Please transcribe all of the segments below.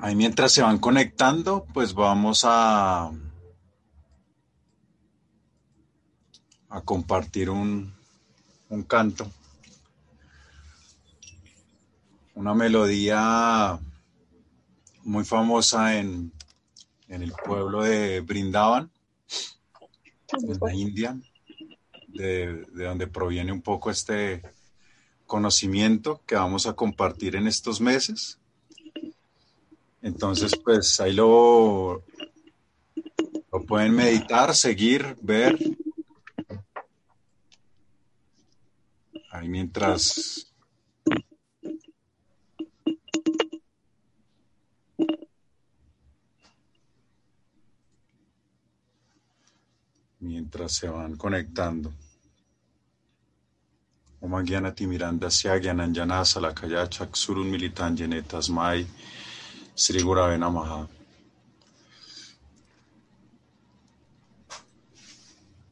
Ahí mientras se van conectando, pues vamos a, a compartir un, un canto, una melodía muy famosa en, en el pueblo de Brindavan, en la India, de, de donde proviene un poco este conocimiento que vamos a compartir en estos meses. Entonces, pues ahí lo, lo pueden meditar, seguir, ver. Ahí mientras... Mientras se van conectando. Om Gyanati Mirandasya Gyananjana Salakaya Chaksurun Militanjane Tasmai Sri Gurave Namaha.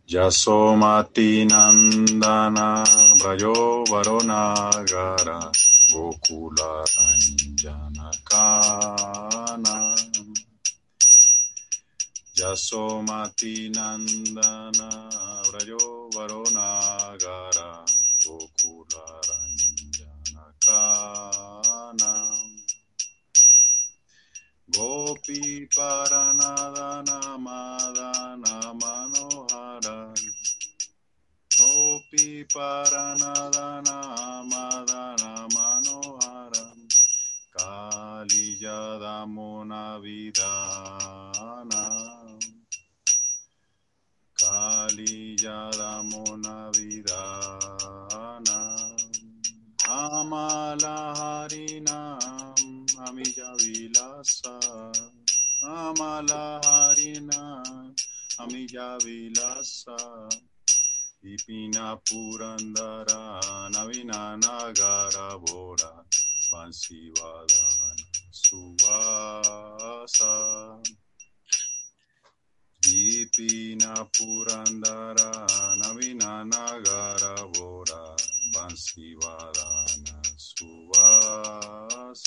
Yasomati Nandana Brayo Varonagara Gokula Ranjana Kana Yasomati Nandana Brayo Varonagara Gopi Paranadana Madana Gopi Madana Manohara Kali Yadamona Vidana Kali Yadamona Vidana Amala Harinam ಅಮಿಜ ವಿಲಾಸ ಅಮಲಹಾರಿನ ಅಮಿಜ ವಿಲಾಸ ವಿಪಿನ ಪುರಂದರ ನವೀನ ನಾಗರ ಬೋಡ ಬನ್ಸಿವಾದಾನ ಸುವಾಸ ದೀಪಿನ ಪುರಂದರ ನವೀನ ನಾಗರ ಬೋಡ ಬನ್ಸಿವಾದಾನ ಸುವಾಸ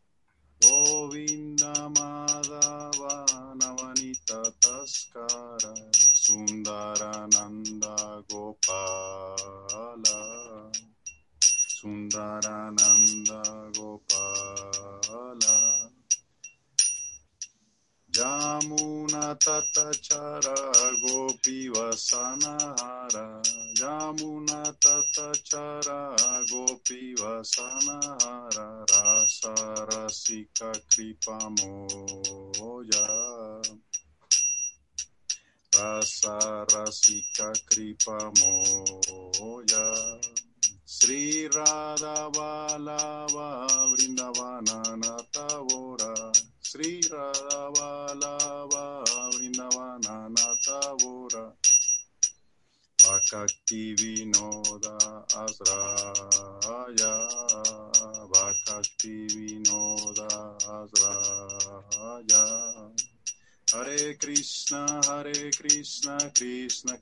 Govindamadavanavanitataskara Sundarananda Gopala Sundarananda Gopala Jamuna Tatachara Gopi Vasanahara Jamuna Tatachara Gopi Vasanahara Rasa Rasika Kripa Moya. Rasa Rasika Kripa Moya. Sri Radha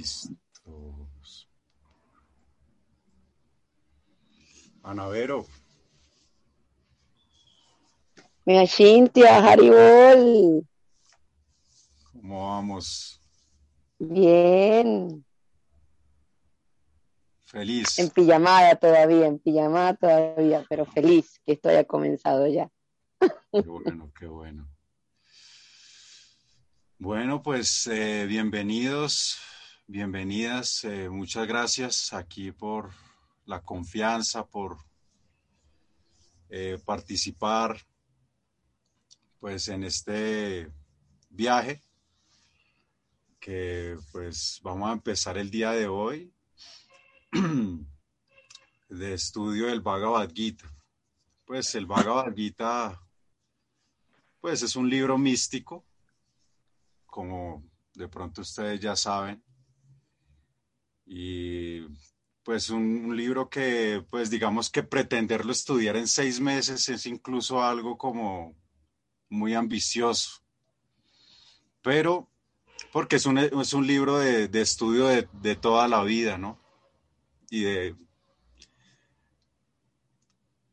Listos. Anavero, Mira, Cintia, Haribol. ¿cómo vamos? Bien. Feliz. En pijamada todavía, en pijamada todavía, pero feliz que esto haya comenzado ya. Qué bueno, qué bueno. Bueno, pues eh, bienvenidos, bienvenidas. Eh, muchas gracias aquí por la confianza, por eh, participar pues en este viaje que pues vamos a empezar el día de hoy de estudio del Bhagavad Gita. Pues el Bhagavad Gita pues es un libro místico, como de pronto ustedes ya saben. Y pues un, libro que pues digamos que pretenderlo estudiar en seis meses es incluso algo como muy ambicioso. Pero porque es un, es un libro de, de estudio de, de, toda la vida, ¿no? Y de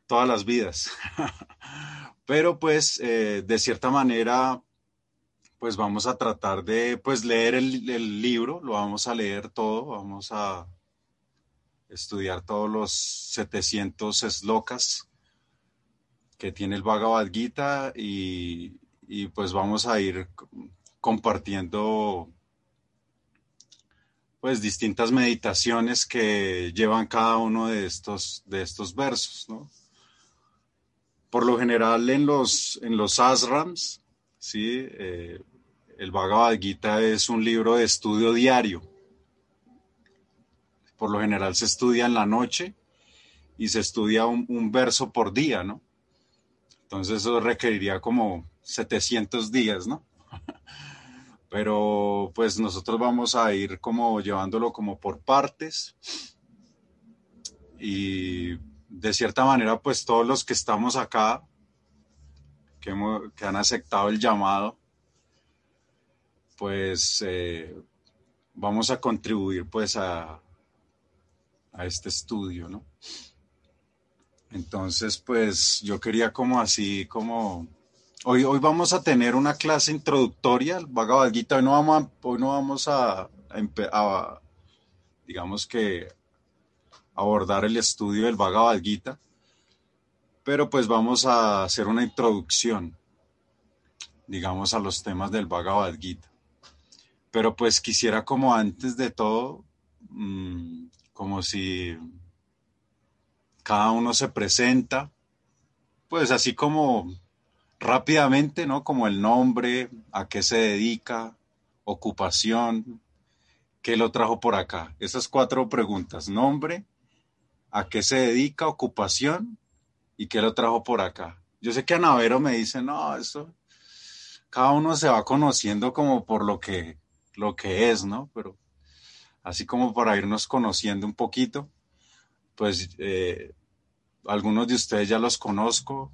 todas las vidas. Pero pues eh, de cierta manera, pues vamos a tratar de pues leer el, libro, lo vamos a leer todo, vamos a estudiar todos los 700 slokas que tiene el Bhagavad Gita y, y pues vamos a ir compartiendo pues distintas meditaciones que llevan cada uno de estos, de estos versos, ¿no? Por lo general en los, en los asrams, ¿sí? Eh, el Bhagavad Gita es un libro de estudio diario. Por lo general se estudia en la noche y se estudia un, un verso por día, ¿no? Entonces eso requeriría como 700 días, ¿no? Pero pues nosotros vamos a ir como llevándolo como por partes y de cierta manera pues todos los que estamos acá, que, hemos, que han aceptado el llamado, pues eh, vamos a contribuir pues a, a este estudio, ¿no? Entonces, pues yo quería como así, como Hoy, hoy, vamos a tener una clase introductoria Bhagavad Gita. Hoy no vamos a, hoy no vamos a, digamos que, abordar el estudio del Bhagavad Gita, pero pues vamos a hacer una introducción, digamos, a los temas del Bhagavad Gita. Pero pues quisiera como antes de todo, mmm, como si cada uno se presenta, pues así como rápidamente, ¿no? Como el nombre, a qué se dedica, ocupación, qué lo trajo por acá. Esas cuatro preguntas, nombre, a qué se dedica, ocupación y qué lo trajo por acá. Yo sé que Anavero me dice, no, eso, cada uno se va conociendo como por lo que, lo que es, ¿no? Pero así como para irnos conociendo un poquito, pues eh, algunos de ustedes ya los conozco,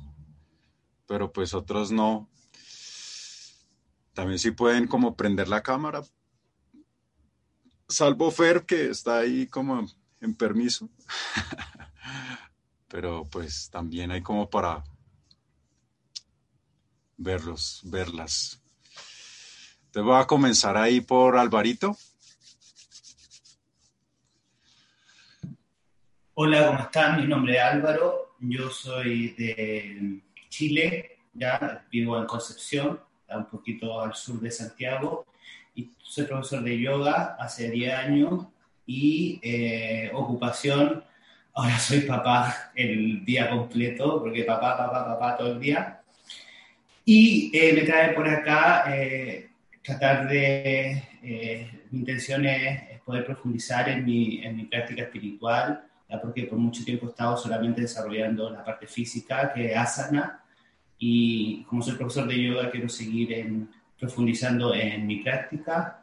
pero pues otros no. También sí pueden como prender la cámara. Salvo Fer, que está ahí como en permiso. pero pues también hay como para verlos, verlas. Entonces voy a comenzar ahí por Alvarito. Hola, ¿cómo están? Mi nombre es Álvaro. Yo soy de Chile, ya vivo en Concepción, un poquito al sur de Santiago, y soy profesor de yoga hace 10 años y eh, ocupación, ahora soy papá el día completo, porque papá, papá, papá todo el día. Y eh, me trae por acá eh, tratar de, eh, mi intención es, poder profundizar en mi, en mi práctica espiritual, ya porque por mucho tiempo he estado solamente desarrollando la parte física, que es asana, y como soy profesor de yoga quiero seguir en, profundizando en mi práctica.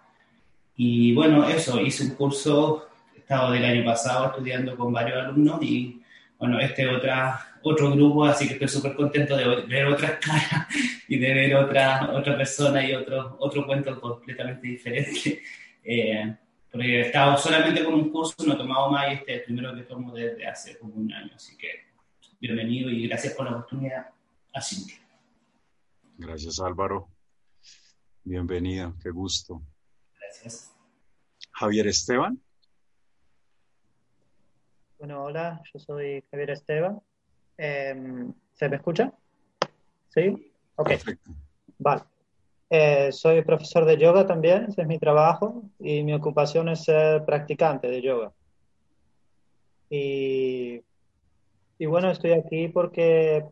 Y bueno, eso, hice un curso, he estado del año pasado estudiando con varios alumnos y bueno, este otra, otro grupo, así que estoy súper contento de ver otras caras y de ver otra, otra persona y otro, otro cuento completamente diferente. Eh, porque he estado solamente con un curso, no he tomado más y este es el primero que tomo desde hace como un año, así que bienvenido y gracias por la oportunidad a Cintia. Gracias Álvaro. Bienvenida, qué gusto. Gracias. Javier Esteban. Bueno, hola, yo soy Javier Esteban. Em, ¿Se me escucha? ¿Sí? Ok. Perfecto. Vale. Eh, soy profesor de yoga también, ese es mi trabajo, y mi ocupación es ser practicante de yoga. Y, y bueno, estoy aquí porque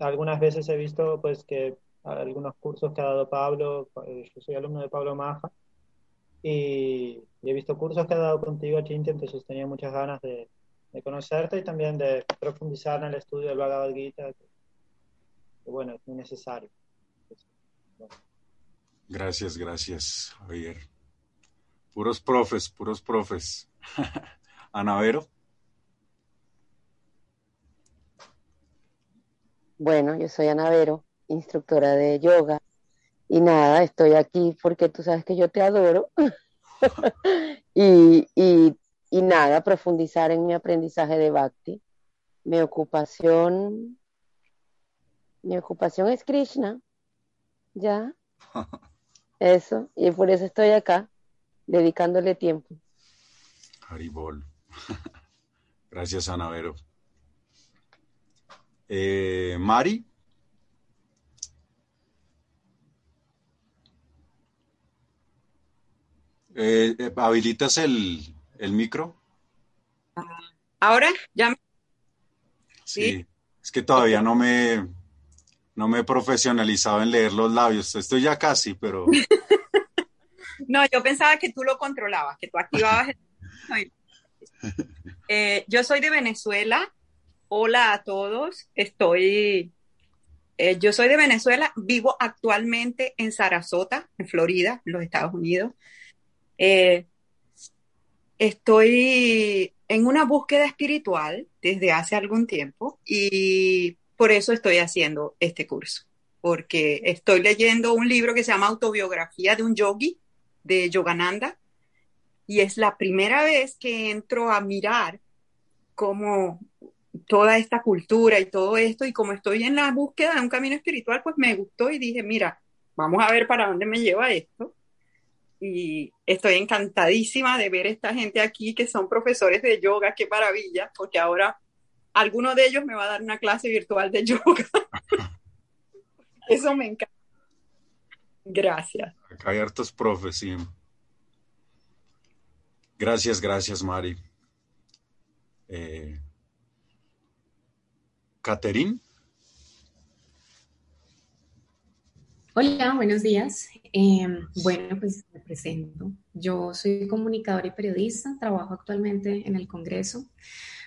algunas veces he visto pues que algunos cursos que ha dado Pablo, eh, yo soy alumno de Pablo Maja, y, he visto cursos que ha dado contigo, Chinti, entonces tenía muchas ganas de, de, conocerte y también de profundizar en el estudio del Bhagavad Gita, que, bueno, es muy necesario. Gracias, gracias, Javier. Puros profes, puros profes. Anavero. Bueno, yo soy Anavero, instructora de yoga. Y nada, estoy aquí porque tú sabes que yo te adoro. y, y, y nada, profundizar en mi aprendizaje de Bhakti. Mi ocupación, mi ocupación es Krishna. ¿Ya? Eso, y por eso estoy acá, dedicándole tiempo. Haribol. Gracias, Anavero. Eh, Mari. Eh, eh, ¿Habilitas el, el, micro? Ahora, ya. Me... Sí. sí, es que todavía no me, no me he profesionalizado en leer los labios. Estoy ya casi, pero. no, yo pensaba que tú lo controlabas, que tú activabas. El... eh, yo soy de Venezuela. Hola a todos. Estoy. Eh, yo soy de Venezuela. Vivo actualmente en Sarasota, en Florida, en los Estados Unidos. Eh, estoy en una búsqueda espiritual desde hace algún tiempo y por eso estoy haciendo este curso, porque estoy leyendo un libro que se llama Autobiografía de un yogi, de Yogananda, y es la primera vez que entro a mirar cómo toda esta cultura y todo esto, y como estoy en la búsqueda de un camino espiritual, pues me gustó y dije, mira, vamos a ver para dónde me lleva esto. Y estoy encantadísima de ver esta gente aquí que son profesores de yoga, qué maravilla, porque ahora alguno de ellos me va a dar una clase virtual de yoga. Eso me encanta. Gracias. Acá hay hartos profes, sí. Gracias, gracias, Mari. Eh, Caterín. Hola, buenos días. Eh, bueno, pues me presento. Yo soy comunicadora y periodista, trabajo actualmente en el Congreso.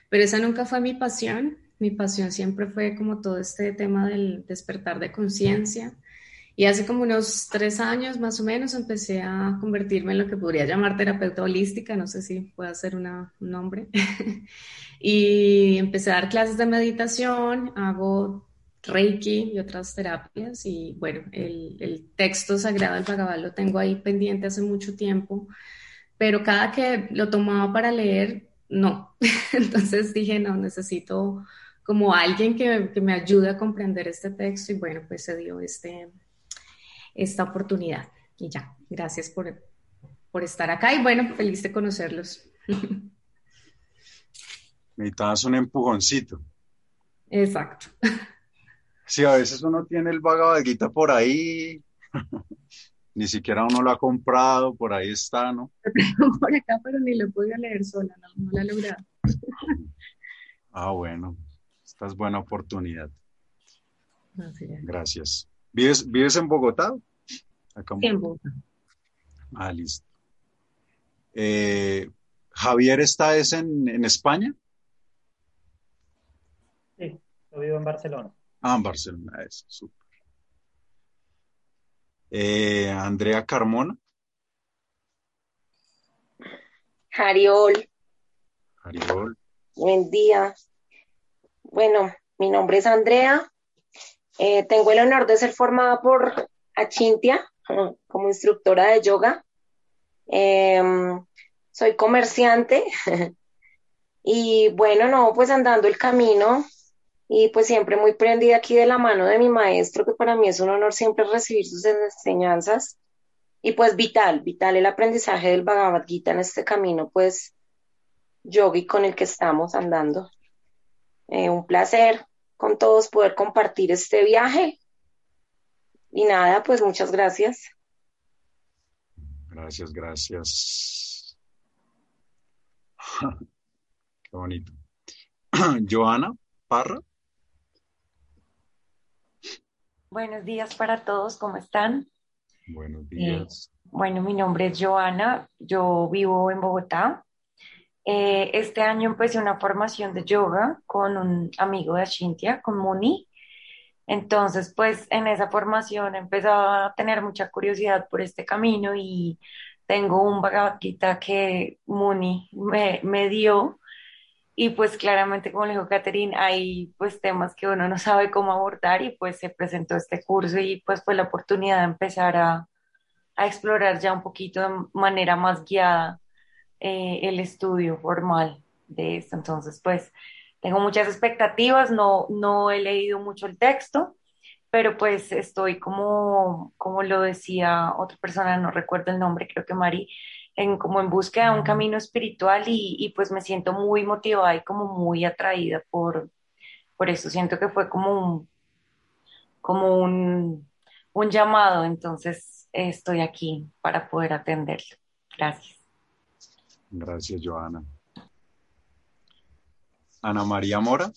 Pero esa nunca fue mi pasión. Mi pasión siempre fue como todo este tema del despertar de conciencia. Y hace como unos tres años más o menos empecé a convertirme en lo que podría llamar terapeuta holística, no sé si puede ser una, un nombre. y empecé a dar clases de meditación, hago Reiki y otras terapias. Y bueno, el, el texto sagrado del Bhagavad lo tengo ahí pendiente hace mucho tiempo, pero cada que lo tomaba para leer, no. Entonces dije, no, necesito como alguien que, que, me ayude a comprender este texto y bueno, pues se dio este, esta oportunidad. Y ya, gracias por, por estar acá y bueno, feliz de conocerlos. Necesitabas un empujoncito. Exacto. Sí, a veces uno tiene el Bhagavad Gita por ahí, ni siquiera uno lo ha comprado, por ahí está, ¿no? Lo tengo por acá, pero ni lo he podido leer sola, no, no lo he logrado. ah, bueno, esta es buena oportunidad. Gracias. ¿Vives, ¿Vives en Bogotá? Acá en, en Bogotá. Ah, listo. Eh, ¿Javier está es en, en España? Sí, yo vivo en Barcelona. Ah, en Barcelona, eso, súper. Eh, Andrea Carmona. Jariol. Jariol. Buen día. Bueno, mi nombre es Andrea. Eh, tengo el honor de ser formada por Achintia como instructora de yoga. Eh, soy comerciante y bueno, no, pues andando el camino y pues siempre muy prendida aquí de la mano de mi maestro, que para mí es un honor siempre recibir sus enseñanzas. Y pues vital, vital el aprendizaje del Bhagavad Gita en este camino, pues yogi con el que estamos andando. Eh, un placer con todos poder compartir este viaje. Y nada, pues muchas gracias. Gracias, gracias. Qué bonito. Joana Parra. Buenos días para todos, ¿cómo están? Buenos días. Eh, bueno, mi nombre es Joana, yo vivo en Bogotá. Eh, este año empecé una formación de yoga con un amigo de Ashintia, con Muni. Entonces, pues en esa formación empecé a tener mucha curiosidad por este camino y tengo un Bhagavad que Muni me, me dio y pues claramente, como le dijo Catherine, hay pues temas que uno no sabe cómo abordar y pues se presentó este curso y pues fue la oportunidad de empezar a, a explorar ya un poquito de manera más guiada eh, el estudio formal de esto. Entonces, pues tengo muchas expectativas, no, no he leído mucho el texto, pero pues estoy como, como lo decía otra persona, no recuerdo el nombre, creo que Mari, en, como en búsqueda de un camino espiritual y, pues me siento muy motivada y como muy atraída por, por eso. Siento que fue como un, como un, un llamado, entonces estoy aquí para poder atenderlo. Gracias. Gracias, Joana. Ana María Mora.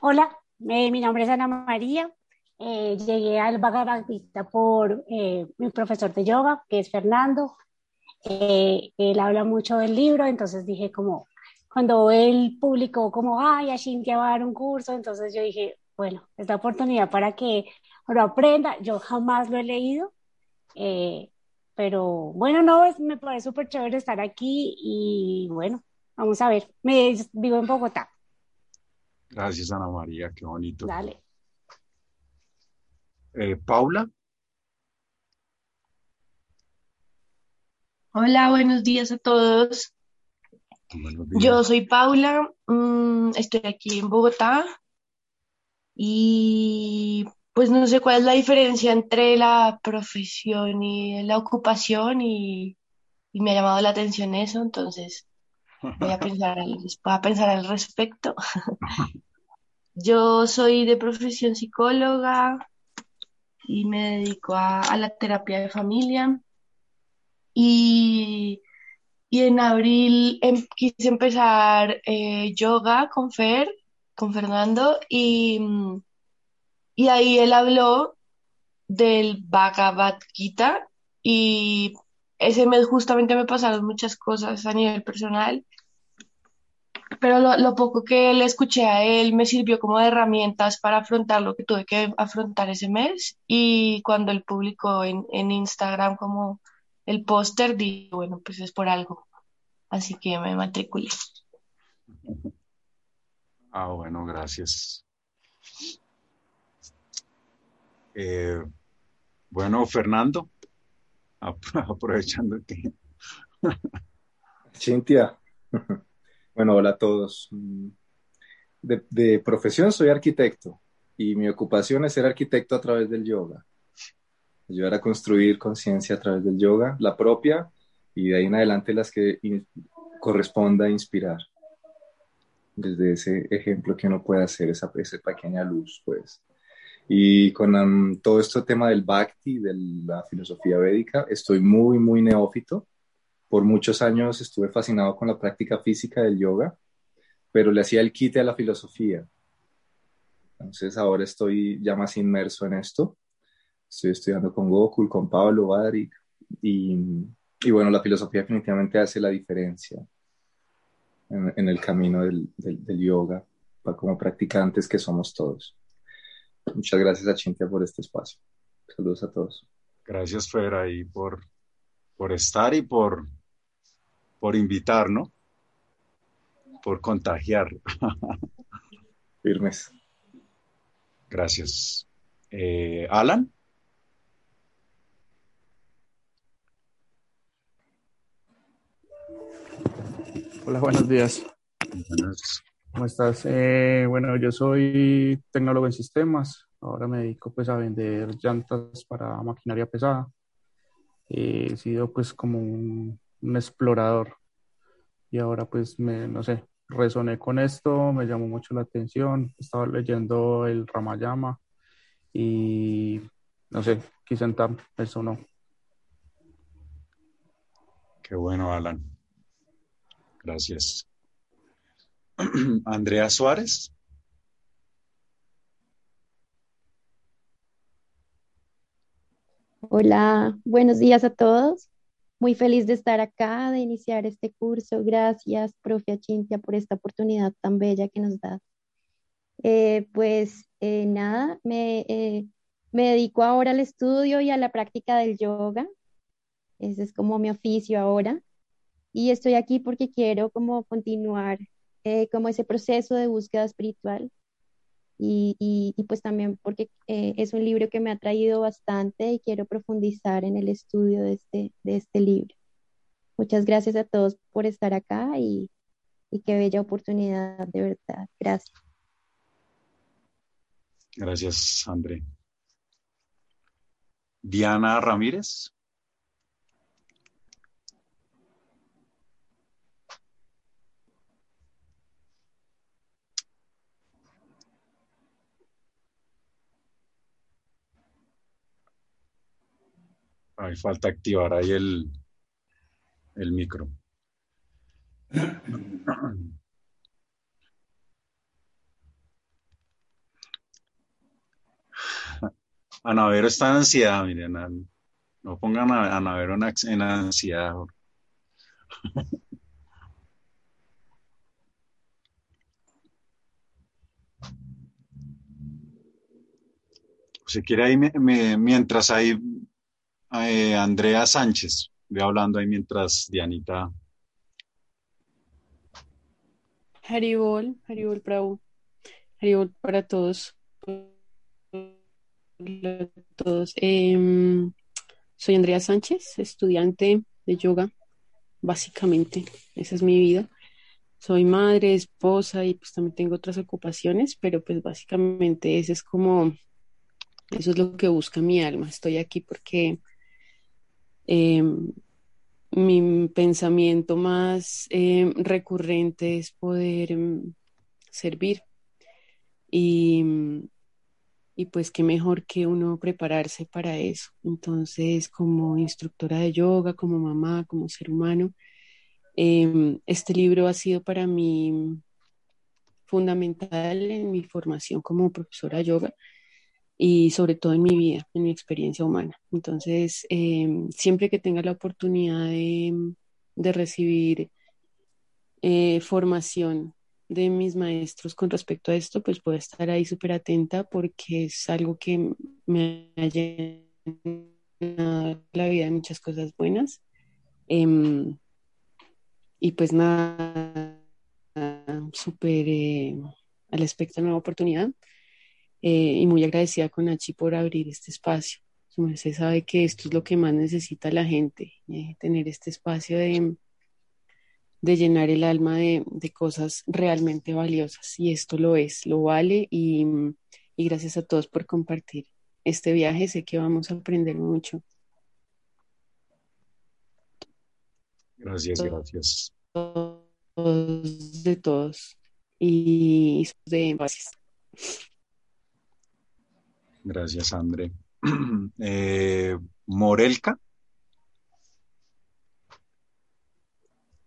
Hola, mi nombre es Ana María. Eh, llegué al Bhagavad por eh, mi profesor de yoga, que es Fernando. Eh, él habla mucho del libro, entonces dije como, cuando él publicó como, ay, Ashintia va a dar un curso, entonces yo dije, bueno, es la oportunidad para que lo aprenda. Yo jamás lo he leído, pero bueno, no, me parece súper chévere estar aquí y bueno, vamos a ver, me vivo en Bogotá. Gracias, Ana María, qué bonito. Dale. Eh, Paula. Hola, buenos días a todos. Yo soy Paula, mm, estoy aquí en Bogotá y pues no sé cuál es la diferencia entre la profesión y la ocupación y, me ha llamado la atención eso, entonces voy a pensar voy a pensar al respecto. Yo soy de profesión psicóloga, y me dedico a, la terapia de familia. Y, en abril em, quise empezar eh, yoga con Fer, con Fernando, y, y ahí él habló del Bhagavad Gita y ese mes justamente me pasaron muchas cosas a nivel personal pero lo, poco que le escuché a él me sirvió como de herramientas para afrontar lo que tuve que afrontar ese mes y cuando él publicó en, Instagram como el póster, dije, bueno, pues es por algo. Así que me matriculé. Ah, bueno, gracias. Eh, bueno, Fernando, aprovechando que... Cintia. Bueno, hola a todos. Mm, de, profesión soy arquitecto y mi ocupación es ser arquitecto a través del yoga. Ayudar a construir conciencia a través del yoga, la propia y de ahí en adelante las que corresponda inspirar. Desde ese ejemplo que uno puede hacer, esa, esa pequeña luz, pues. Y con todo este tema del bhakti, de la filosofía védica, estoy muy, muy neófito por muchos años estuve fascinado con la práctica física del yoga, pero le hacía el quite a la filosofía. Entonces ahora estoy ya más inmerso en esto. Estoy estudiando con Gokul, con Pablo Badrik y, y bueno, la filosofía definitivamente hace la diferencia en, el camino del, del, yoga como practicantes que somos todos. Muchas gracias a Chintia por este espacio. Saludos a todos. Gracias, Fer, ahí por, por estar y por por invitar, ¿no? Por contagiar. Firmes. Gracias. Eh, Alan. Hola, buenos días. ¿Cómo estás? Eh, bueno, yo soy tecnólogo en sistemas. Ahora me dedico pues a vender llantas para maquinaria pesada. he sido pues como un un explorador. Y ahora pues me, no sé, resoné con esto, me llamó mucho la atención, estaba leyendo el Ramayama y no sé, quise entrar, eso no. Qué bueno, Alan. Gracias. Andrea Suárez. Hola, buenos días a todos. Muy feliz de estar acá, de iniciar este curso. Gracias, profe Achintia, por esta oportunidad tan bella que nos da. Eh, pues eh, nada, me, eh, me dedico ahora al estudio y a la práctica del yoga. Ese es como mi oficio ahora. Y estoy aquí porque quiero como continuar como ese proceso de búsqueda espiritual. Y, pues también porque es un libro que me ha traído bastante y quiero profundizar en el estudio de este, de este libro. Muchas gracias a todos por estar acá y, y qué bella oportunidad, de verdad. Gracias. Gracias, André. Diana Ramírez. Hay falta activar ahí el, el micro. Anavero está en ansiedad, miren. No pongan a Anavero en ansiedad. Si quiere ahí, mientras hay eh, Andrea Sánchez, voy hablando ahí mientras Dianita. Haribol, Haribol Bravo, Haribol para todos todos. Em, soy Andrea Sánchez, estudiante de yoga, básicamente, esa es mi vida. Soy madre, esposa y pues también tengo otras ocupaciones, pero pues básicamente eso es como, eso es lo que busca mi alma. Estoy aquí porque em, mi pensamiento más em, recurrente es poder servir y y pues qué mejor que uno prepararse para eso. Entonces, como instructora de yoga, como mamá, como ser humano, em, este libro ha sido para mí fundamental en mi formación como profesora de yoga y sobre todo en mi vida, en mi experiencia humana. Entonces, em, siempre que tenga la oportunidad de, recibir eh, formación de mis maestros con respecto a esto, pues puedo estar ahí súper atenta porque es algo que me ha llenado la vida de muchas cosas buenas. Em, y pues nada, súper eh, al respecto de nueva oportunidad eh, y muy agradecida con Nachi por abrir este espacio. Se sabe que esto es lo que más necesita la gente, eh, tener este espacio de, de llenar el alma de, cosas realmente valiosas. Y esto lo es, lo vale. Y, gracias a todos por compartir este viaje. Sé que vamos a aprender mucho. Gracias, gracias. De todos. Y de gracias. Gracias, André. Eh, Morelka.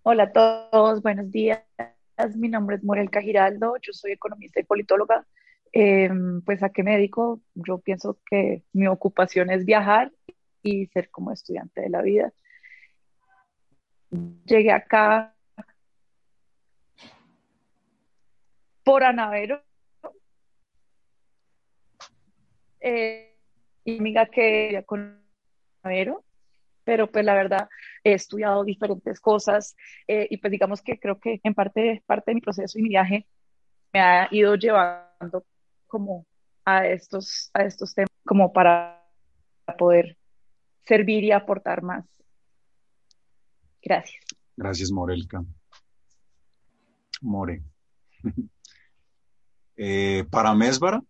Hola a todos, buenos días. Mi nombre es Morelka Giraldo, yo soy economista y politóloga. Em, pues a qué me dedico? Yo pienso que mi ocupación es viajar y ser como estudiante de la vida. Llegué acá por Anavero. Eh, amiga que con pero pues la verdad he estudiado diferentes cosas eh, y pues digamos que creo que en parte, parte de mi proceso y mi viaje me ha ido llevando como a estos, a estos temas como para poder servir y aportar más. Gracias. Gracias, Morelka. More. eh, para Mesbara.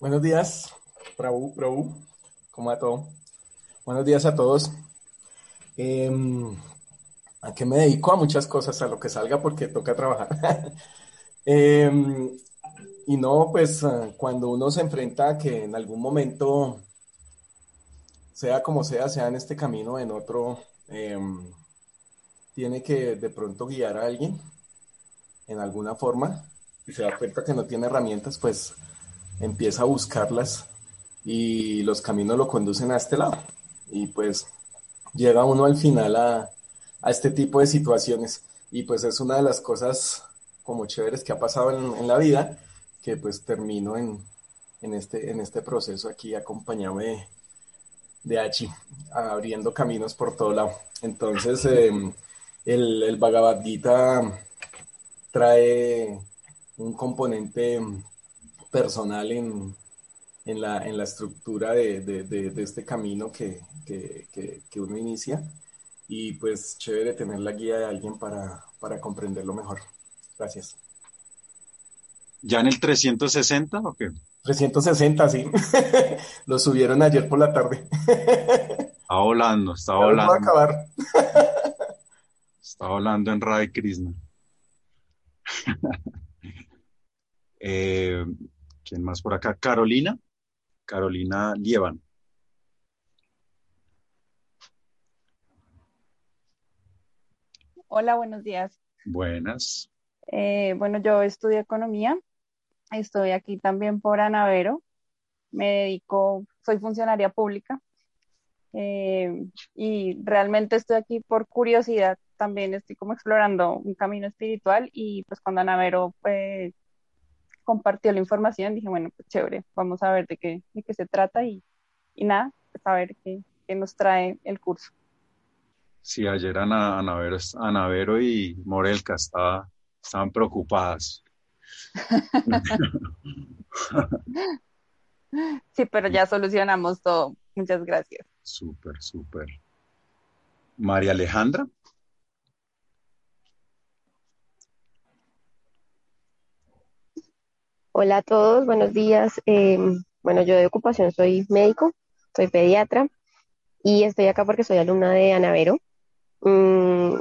Buenos días. Prabhu, Prabhu, ¿cómo va todo? Buenos días a todos. Em, ¿A qué me dedico? A muchas cosas, a lo que salga porque toca trabajar. Em, y no, pues ah, cuando uno se enfrenta a que en algún momento, sea como sea, sea en este camino en otro, em, tiene que de pronto guiar a alguien en alguna forma y se da cuenta que no tiene herramientas, pues empieza a buscarlas y los caminos lo conducen a este lado. Y pues llega uno al final a, este tipo de situaciones. Y pues es una de las cosas como chéveres que ha pasado en, la vida, que pues termino en, en, este, en este proceso aquí acompañado de, de abriendo caminos por todo lado. Entonces, eh, el, el Bhagavad Gita trae un componente personal en, en, la, en la estructura de, de, de, de este camino que, que, que, que uno inicia y pues chévere tener la guía de alguien para, para comprenderlo mejor. Gracias. ¿Ya en el 360 o qué? 360, sí. Lo subieron ayer por la tarde. Está volando, está Ya volando. puedo acabar. Está volando en Radha Krishna. Eh, ¿Quién más por acá? Carolina. Carolina Lieban. Hola, buenos días. Buenas. Eh, bueno, yo estudio economía. Estoy aquí también por Anavero. Me dedico, soy funcionaria pública eh, y realmente estoy aquí por curiosidad. También estoy como explorando un camino espiritual y pues cuando Anavero pues, compartió la información dije, bueno, pues chévere, vamos a ver de qué, de qué se trata y, y nada, pues a ver qué, qué nos trae el curso. Sí, ayer Ana, Anavero, Anavero y Morelka estaba, estaban preocupadas. Sí, pero ya solucionamos todo. Muchas gracias. Súper, súper. María Alejandra. Hola a todos, buenos días. Eh, bueno, yo de ocupación soy médico, soy pediatra y estoy acá porque soy alumna de Anavero. Mm,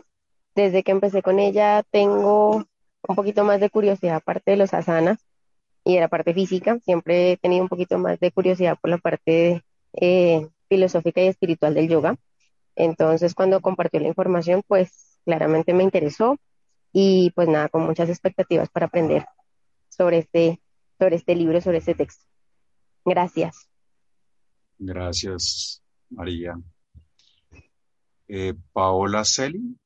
desde que empecé con ella tengo un poquito más de curiosidad aparte de los asanas y de la parte física. Siempre he tenido un poquito más de curiosidad por la parte eh, filosófica y espiritual del yoga. Entonces, cuando compartió la información, pues claramente me interesó y pues nada, con muchas expectativas para aprender sobre este, sobre este libro, sobre este texto. Gracias. Gracias, María. Eh, Paola Celi.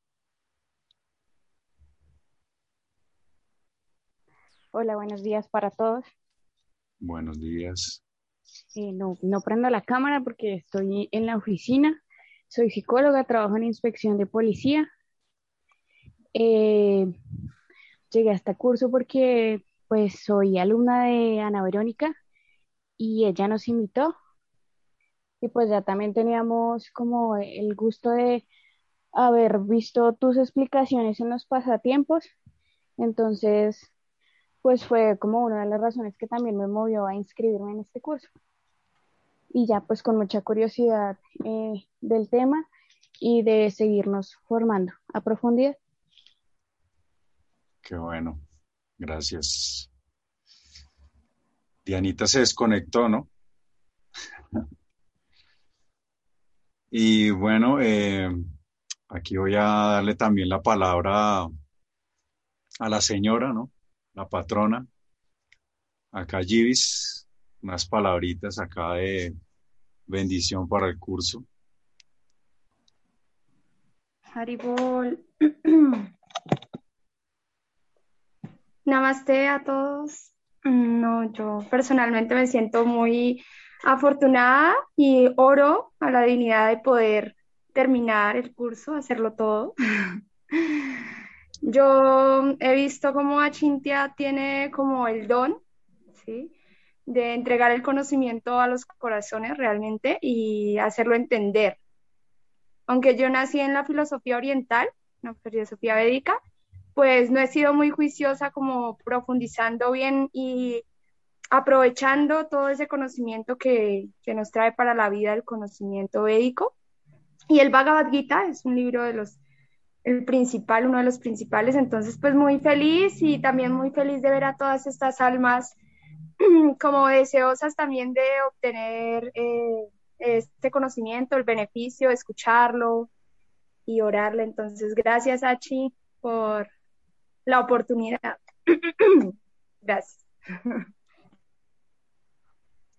Hola, buenos días para todos. Buenos días. Eh, no, no prendo la cámara porque estoy en la oficina. Soy psicóloga, trabajo en inspección de policía. Eh, llegué a este curso porque pues soy alumna de Ana Verónica y ella nos invitó. Y pues ya también teníamos como el gusto de haber visto tus explicaciones en los pasatiempos. Entonces, pues fue como una de las razones que también me movió a inscribirme en este curso. Y ya pues con mucha curiosidad eh, del tema y de seguirnos formando a profundidad. Qué bueno. Gracias. Dianita se desconectó, ¿no? Y bueno, eh, aquí voy a darle también la palabra a la señora, ¿no? La patrona. Acá Givis, unas palabritas acá de bendición para el curso. Haribol. Namaste a todos. No, yo personalmente me siento muy afortunada y oro a la divinidad de poder terminar el curso, hacerlo todo. Yo he visto cómo Achintia tiene como el don, ¿sí? de entregar el conocimiento a los corazones realmente y hacerlo entender. Aunque yo nací en la filosofía oriental, la filosofía védica, pues no he sido muy juiciosa como profundizando bien y aprovechando todo ese conocimiento que, que nos trae para la vida el conocimiento védico. Y el Bhagavad Gita es un libro de los, el principal, uno de los principales, entonces pues muy feliz y también muy feliz de ver a todas estas almas como deseosas también de obtener eh, este conocimiento, el beneficio, escucharlo y orarle. Entonces, gracias, Achi, por la oportunidad. gracias.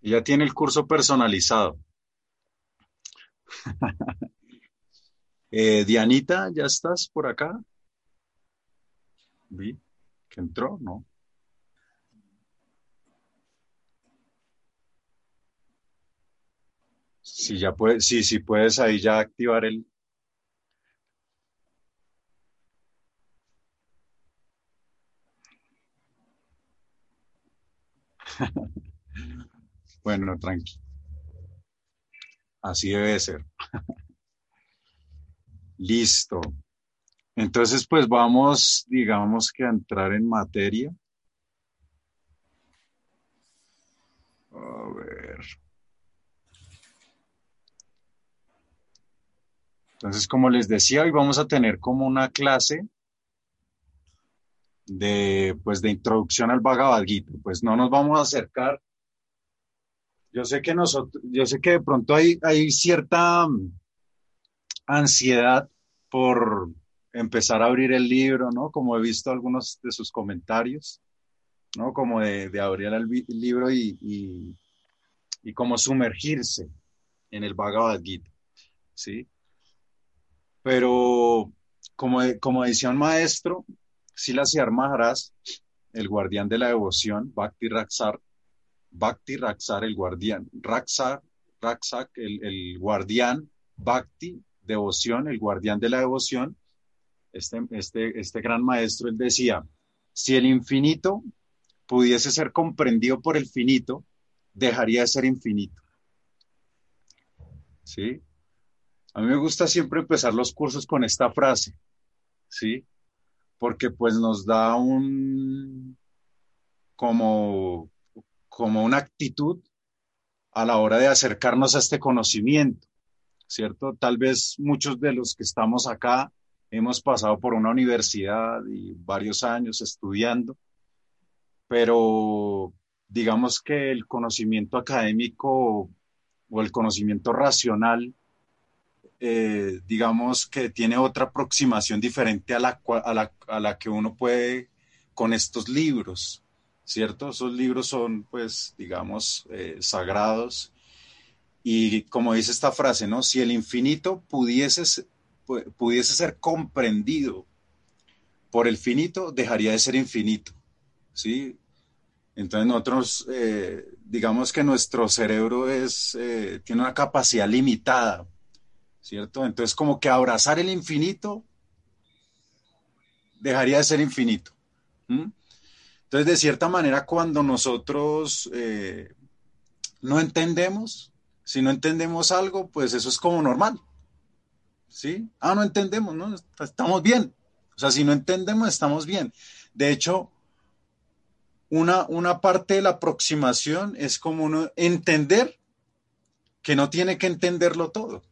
Ya tiene el curso personalizado. eh, Dianita, ¿ya estás por acá? Vi que entró, ¿no? Si ya puedes, sí, sí puedes ahí ya activar el. Bueno, tranqui. Así debe ser. Listo. Entonces, pues vamos, digamos que a entrar en materia. A ver. Entonces, como les decía, hoy vamos a tener como una clase de, pues, de introducción al Bhagavad Gita. Pues no nos vamos a acercar. Yo sé que nosotros, yo sé que de pronto hay, hay cierta mm, ansiedad por empezar a abrir el libro, ¿no? Como he visto algunos de sus comentarios, ¿no? Como de, de abrir el, libro y, y, y como sumergirse en el Bhagavad Gita, ¿sí? Pero como, como decía un maestro, Silas Maharaj, el guardián de la devoción, Bhakti Raksar, Bhakti Raksar, el guardián, Raksar, Raksak, el, el guardián, Bhakti, devoción, el guardián de la devoción, este, este, este gran maestro, él decía, si el infinito pudiese ser comprendido por el finito, dejaría de ser infinito. ¿Sí? A mí me gusta siempre empezar los cursos con esta frase, ¿sí? Porque pues nos da un, como, como una actitud a la hora de acercarnos a este conocimiento, ¿cierto? Tal vez muchos de los que estamos acá hemos pasado por una universidad y varios años estudiando, pero digamos que el conocimiento académico o el conocimiento racional eh, digamos que tiene otra aproximación diferente a la, a, la, a la, que uno puede con estos libros, ¿cierto? Esos libros son, pues, digamos, eh, sagrados. Y como dice esta frase, ¿no? Si el infinito pudiese, pudiese ser comprendido por el finito, dejaría de ser infinito, ¿sí? Entonces nosotros, eh, digamos que nuestro cerebro es, tiene una capacidad limitada ¿cierto? Entonces como que abrazar el infinito dejaría de ser infinito. Entonces, de cierta manera, cuando nosotros eh, no entendemos, si no entendemos algo, pues eso es como normal. ¿Sí? Ah, no entendemos, ¿no? Estamos bien. O sea, si no entendemos, estamos bien. De hecho, una, una parte de la aproximación es como uno entender que no tiene que entenderlo todo.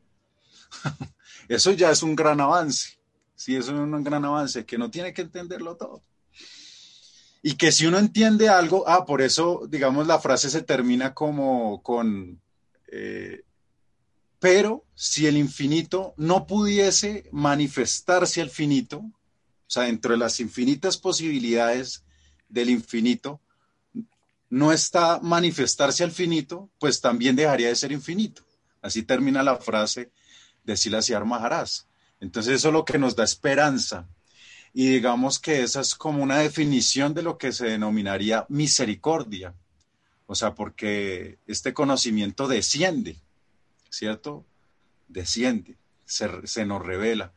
Eso ya es un gran avance. Sí, eso es un gran avance, que no tiene que entenderlo todo. Y que si uno entiende algo, ah, por eso, digamos, la frase se termina como con, eh, pero si el infinito no pudiese manifestarse al finito, o sea, dentro de las infinitas posibilidades del infinito, no está manifestarse al finito, pues también dejaría de ser infinito. Así termina la frase de Silas Maharaj. Entonces eso es lo que nos da esperanza. Y digamos que esa es como una definición de lo que se denominaría misericordia. O sea, porque este conocimiento desciende, ¿cierto? Desciende, se, nos revela.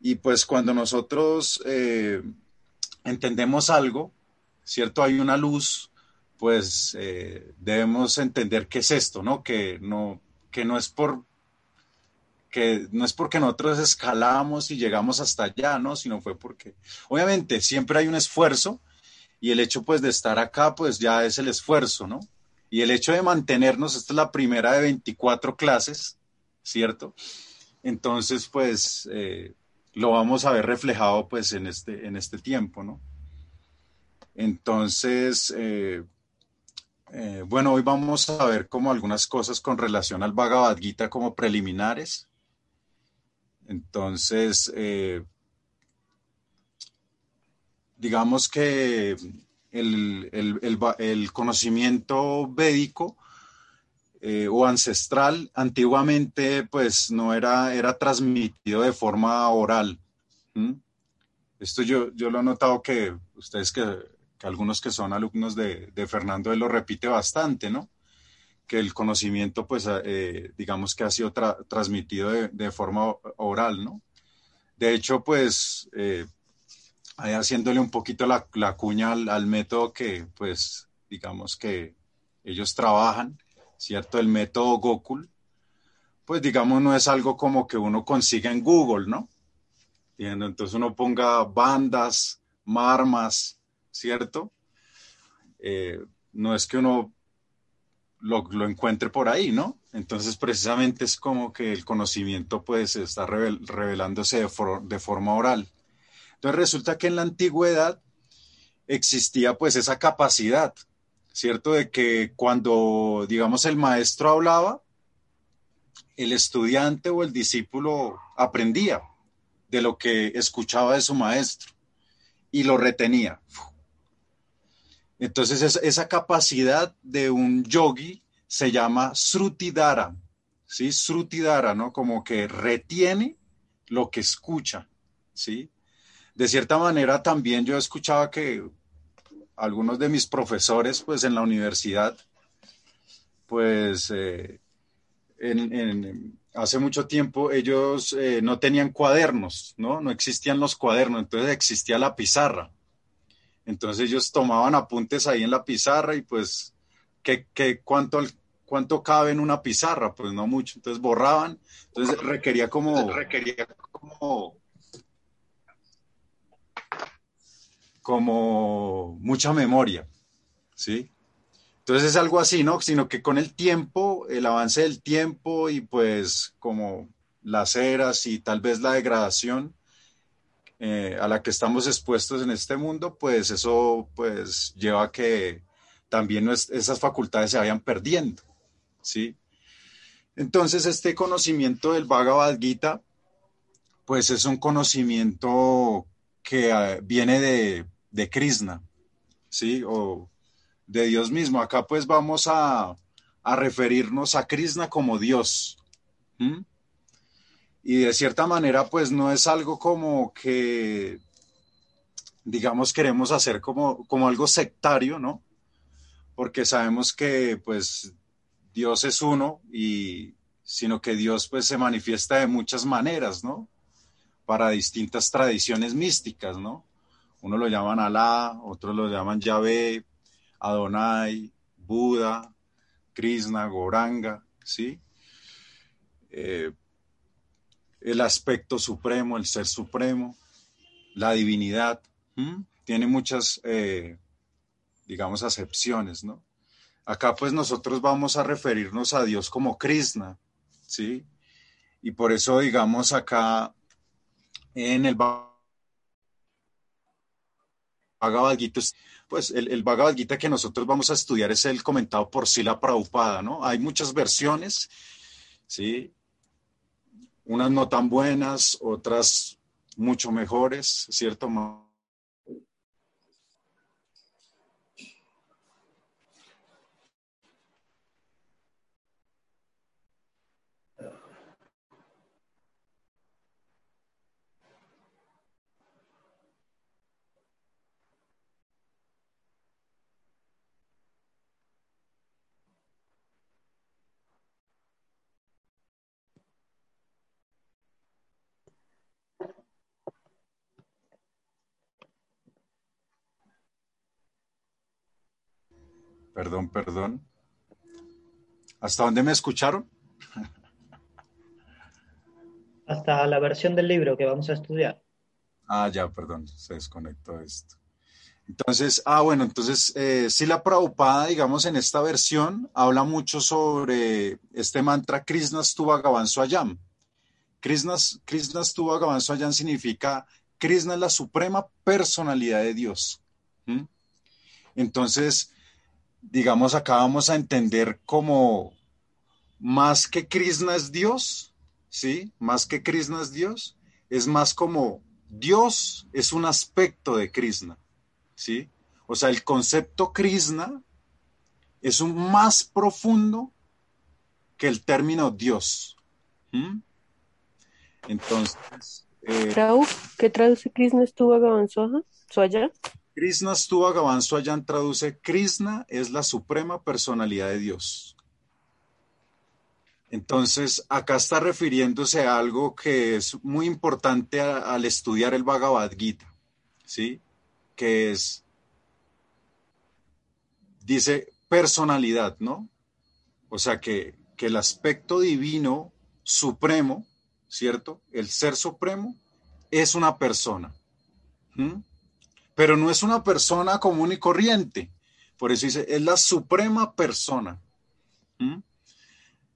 Y pues cuando nosotros eh, entendemos algo, ¿cierto? Hay una luz, pues eh, debemos entender qué es esto, ¿no? Que no, que no es por que no es porque nosotros escalamos y llegamos hasta allá, ¿no? Sino fue porque, obviamente, siempre hay un esfuerzo y el hecho pues de estar acá pues ya es el esfuerzo, ¿no? Y el hecho de mantenernos, esta es la primera de 24 clases, ¿cierto? Entonces pues eh, lo vamos a ver reflejado pues en este, en este tiempo, ¿no? Entonces, eh, eh, bueno, hoy vamos a ver como algunas cosas con relación al Bhagavad Gita como preliminares. Entonces, eh, digamos que el, conocimiento védico o ancestral antiguamente pues no era, era transmitido de forma oral. Esto yo, yo lo he notado que ustedes que que algunos que son alumnos de, Fernando, él lo repite bastante, ¿no? Que el conocimiento, pues, eh, digamos que ha sido transmitido de, forma oral, ¿no? De hecho, pues, eh, haciéndole un poquito la, cuña al, método que, pues, digamos que ellos trabajan, ¿cierto? El método Gokul, pues, digamos, no es algo como que uno consiga en Google, ¿no? Entonces uno ponga bandas, marmas, ¿cierto? Eh, no es que uno lo, encuentre por ahí, ¿no? Entonces, precisamente es como que el conocimiento pues está revelándose de, de, forma oral. Entonces, resulta que en la antigüedad existía pues esa capacidad, ¿cierto? De que cuando, digamos, el maestro hablaba, el estudiante o el discípulo aprendía de lo que escuchaba de su maestro y lo retenía. Entonces esa capacidad de un yogi se llama Srutidara, ¿sí? Srutidara, ¿no? Como que retiene lo que escucha, ¿sí? De cierta manera también yo escuchaba que algunos de mis profesores, pues en la universidad, pues eh, hace mucho tiempo ellos eh, no tenían cuadernos, ¿no? No existían los cuadernos, entonces existía la pizarra. Entonces ellos tomaban apuntes ahí en la pizarra y pues, ¿qué, cuánto, ¿cuánto cabe en una pizarra? Pues no mucho. Entonces borraban. Entonces requería como... Requería como como mucha memoria, ¿sí? Entonces es algo así, ¿no? Sino que con el tiempo, el avance del tiempo y pues como las eras y tal vez la degradación, eh, a la que estamos expuestos en este mundo, pues eso pues lleva a que también esas facultades se vayan perdiendo, ¿sí? Entonces este conocimiento del Bhagavad Gita, pues es un conocimiento que eh, viene de, de, Krishna, ¿sí? O de Dios mismo. Acá pues vamos a, referirnos a Krishna como Dios y de cierta manera pues no es algo como que digamos queremos hacer como, como algo sectario, ¿no? Porque sabemos que pues Dios es uno y sino que Dios pues se manifiesta de muchas maneras, ¿no? Para distintas tradiciones místicas, ¿no? Uno lo llaman Alá, otros lo llaman Yahvé, Adonai, Buda, Krishna, Goranga, ¿sí? Eh, el aspecto supremo, el ser supremo, la divinidad. Tiene muchas, eh, digamos, acepciones, ¿no? Acá pues nosotros vamos a referirnos a Dios como Krishna, ¿sí? Y por eso, digamos, acá en el Bhagavad Gita, pues el, el Bhagavad que nosotros vamos a estudiar es el comentado por Sila Prabhupada, ¿no? Hay muchas versiones, ¿sí? Unas no tan buenas, otras mucho mejores, ¿cierto? Perdón, perdón. ¿Hasta dónde me escucharon? Hasta la versión del libro que vamos a estudiar. Ah, ya, perdón, se desconectó esto. Entonces, ah, bueno, entonces, eh, sí la Prabhupada, digamos, en esta versión, habla mucho sobre este mantra Krishna Stuva Gavan Swayam. Krishna, Krishna Stuva Gavan Swayam significa Krishna es la suprema personalidad de Dios. ¿Mm? Entonces, digamos, acá vamos a entender como más que Krishna es Dios, ¿sí? Más que Krishna es Dios, es más como Dios es un aspecto de Krishna. ¿sí? O sea, el concepto Krishna es un más profundo que el término Dios. Entonces... Eh, ¿qué traduce Krishna estuvo Soya? Krishna estuvo Soyan traduce Krishna es la suprema personalidad de Dios. Entonces, acá está refiriéndose a algo que es muy importante al estudiar el Bhagavad Gita, ¿sí? que es, dice personalidad, ¿no? O sea que, el aspecto divino supremo, ¿cierto? El ser supremo es una persona. Pero no es una persona común y corriente. Por eso dice, es la suprema persona.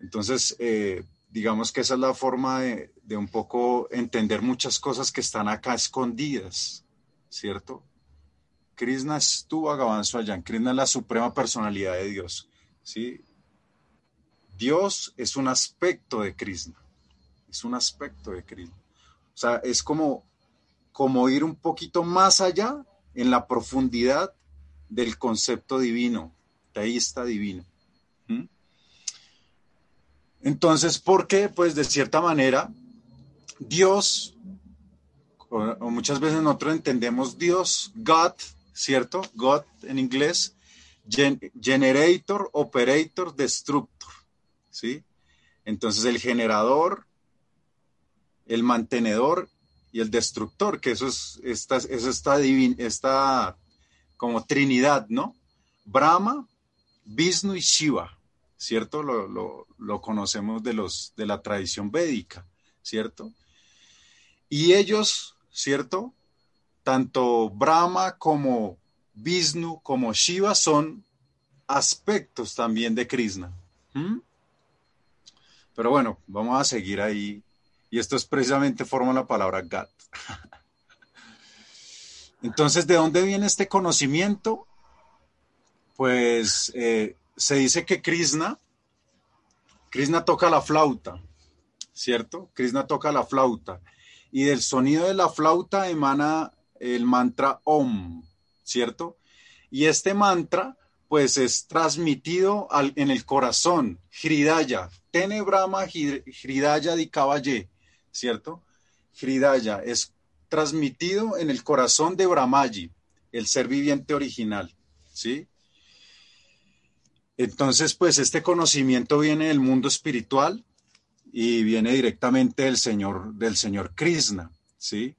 Entonces, eh, digamos que esa es la forma de, un poco entender muchas cosas que están acá escondidas, ¿cierto? Krishna es tu Swayan. Krishna es la suprema personalidad de Dios. ¿sí? Dios es un aspecto de Krishna. Es un aspecto de Krishna. O sea, es como, como ir un poquito más allá en la profundidad del concepto divino, teísta divino. Entonces, ¿por qué? Pues de cierta manera, Dios, o muchas veces nosotros entendemos Dios, God, ¿cierto? God en inglés, generator, operator, destructor, ¿sí? Entonces el generador, el mantenedor y el destructor, que eso es esta, eso está divin, esta como trinidad, ¿no? Brahma, Vishnu y Shiva, ¿cierto? Lo, lo, conocemos de, los, de la tradición védica, ¿cierto? Y ellos, ¿cierto? tanto Brahma como Vishnu como Shiva son aspectos también de Krishna. Pero bueno, vamos a seguir ahí. Y esto es precisamente forma la palabra Gat. Entonces, ¿de dónde viene este conocimiento? Pues eh, se dice que Krishna, Krishna toca la flauta, ¿cierto? Krishna toca la flauta. Y del sonido de la flauta emana el mantra Om, ¿cierto? Y este mantra, pues es transmitido en el corazón, Hridaya, Tenebrama Hridaya di Caballe, ¿cierto? Hridaya es transmitido en el corazón de Brahmaji, el ser viviente original, ¿sí? Entonces, pues este conocimiento viene del mundo espiritual y viene directamente del Señor, del Señor Krishna, ¿sí?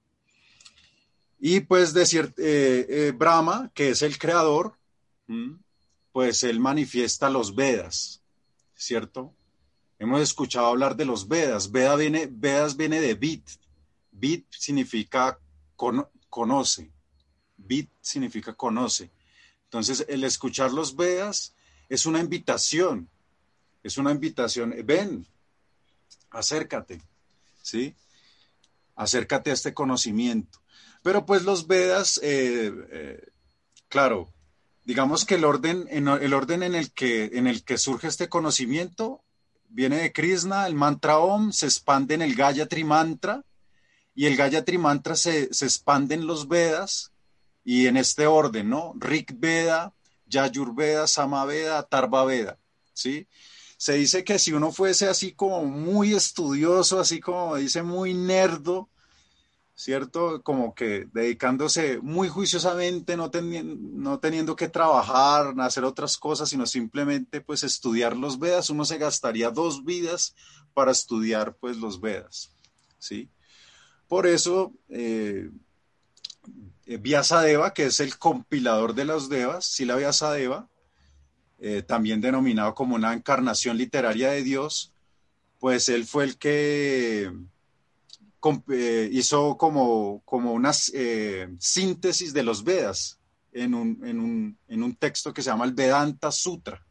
Y pues decir, eh, eh, Brahma, que es el creador, pues él manifiesta los Vedas, ¿cierto? Hemos escuchado hablar de los Vedas. Veda viene, Vedas viene de Bit. Bit significa conoce. Bit significa conoce. Entonces, el escuchar los Vedas es una invitación. Es una invitación. Ven, acércate, ¿sí? Acércate a este conocimiento. Pero pues los Vedas, eh, eh, claro, digamos que el orden, en, el orden en el, que, en el que surge este conocimiento viene de Krishna, el mantra Om se expande en el Gayatri Mantra y el Gayatri Mantra se, se expande en los Vedas y en este orden, ¿no? Rik Veda, Yajur Veda, Sama Veda, Tarva Veda, ¿sí? Se dice que si uno fuese así como muy estudioso, así como dice muy nerdo, ¿cierto? Como que dedicándose muy juiciosamente, no, no teniendo que trabajar, hacer otras cosas, sino simplemente pues estudiar los Vedas. Uno se gastaría dos vidas para estudiar pues los Vedas, ¿sí? Por eso, eh, Vyasadeva, que es el compilador de los Devas, Sila Vyasadeva, eh, también denominado como una encarnación literaria de Dios, pues él fue el que eh, hizo como, como una eh, síntesis de los Vedas en un, en un, en un texto que se llama el Vedanta Sutra,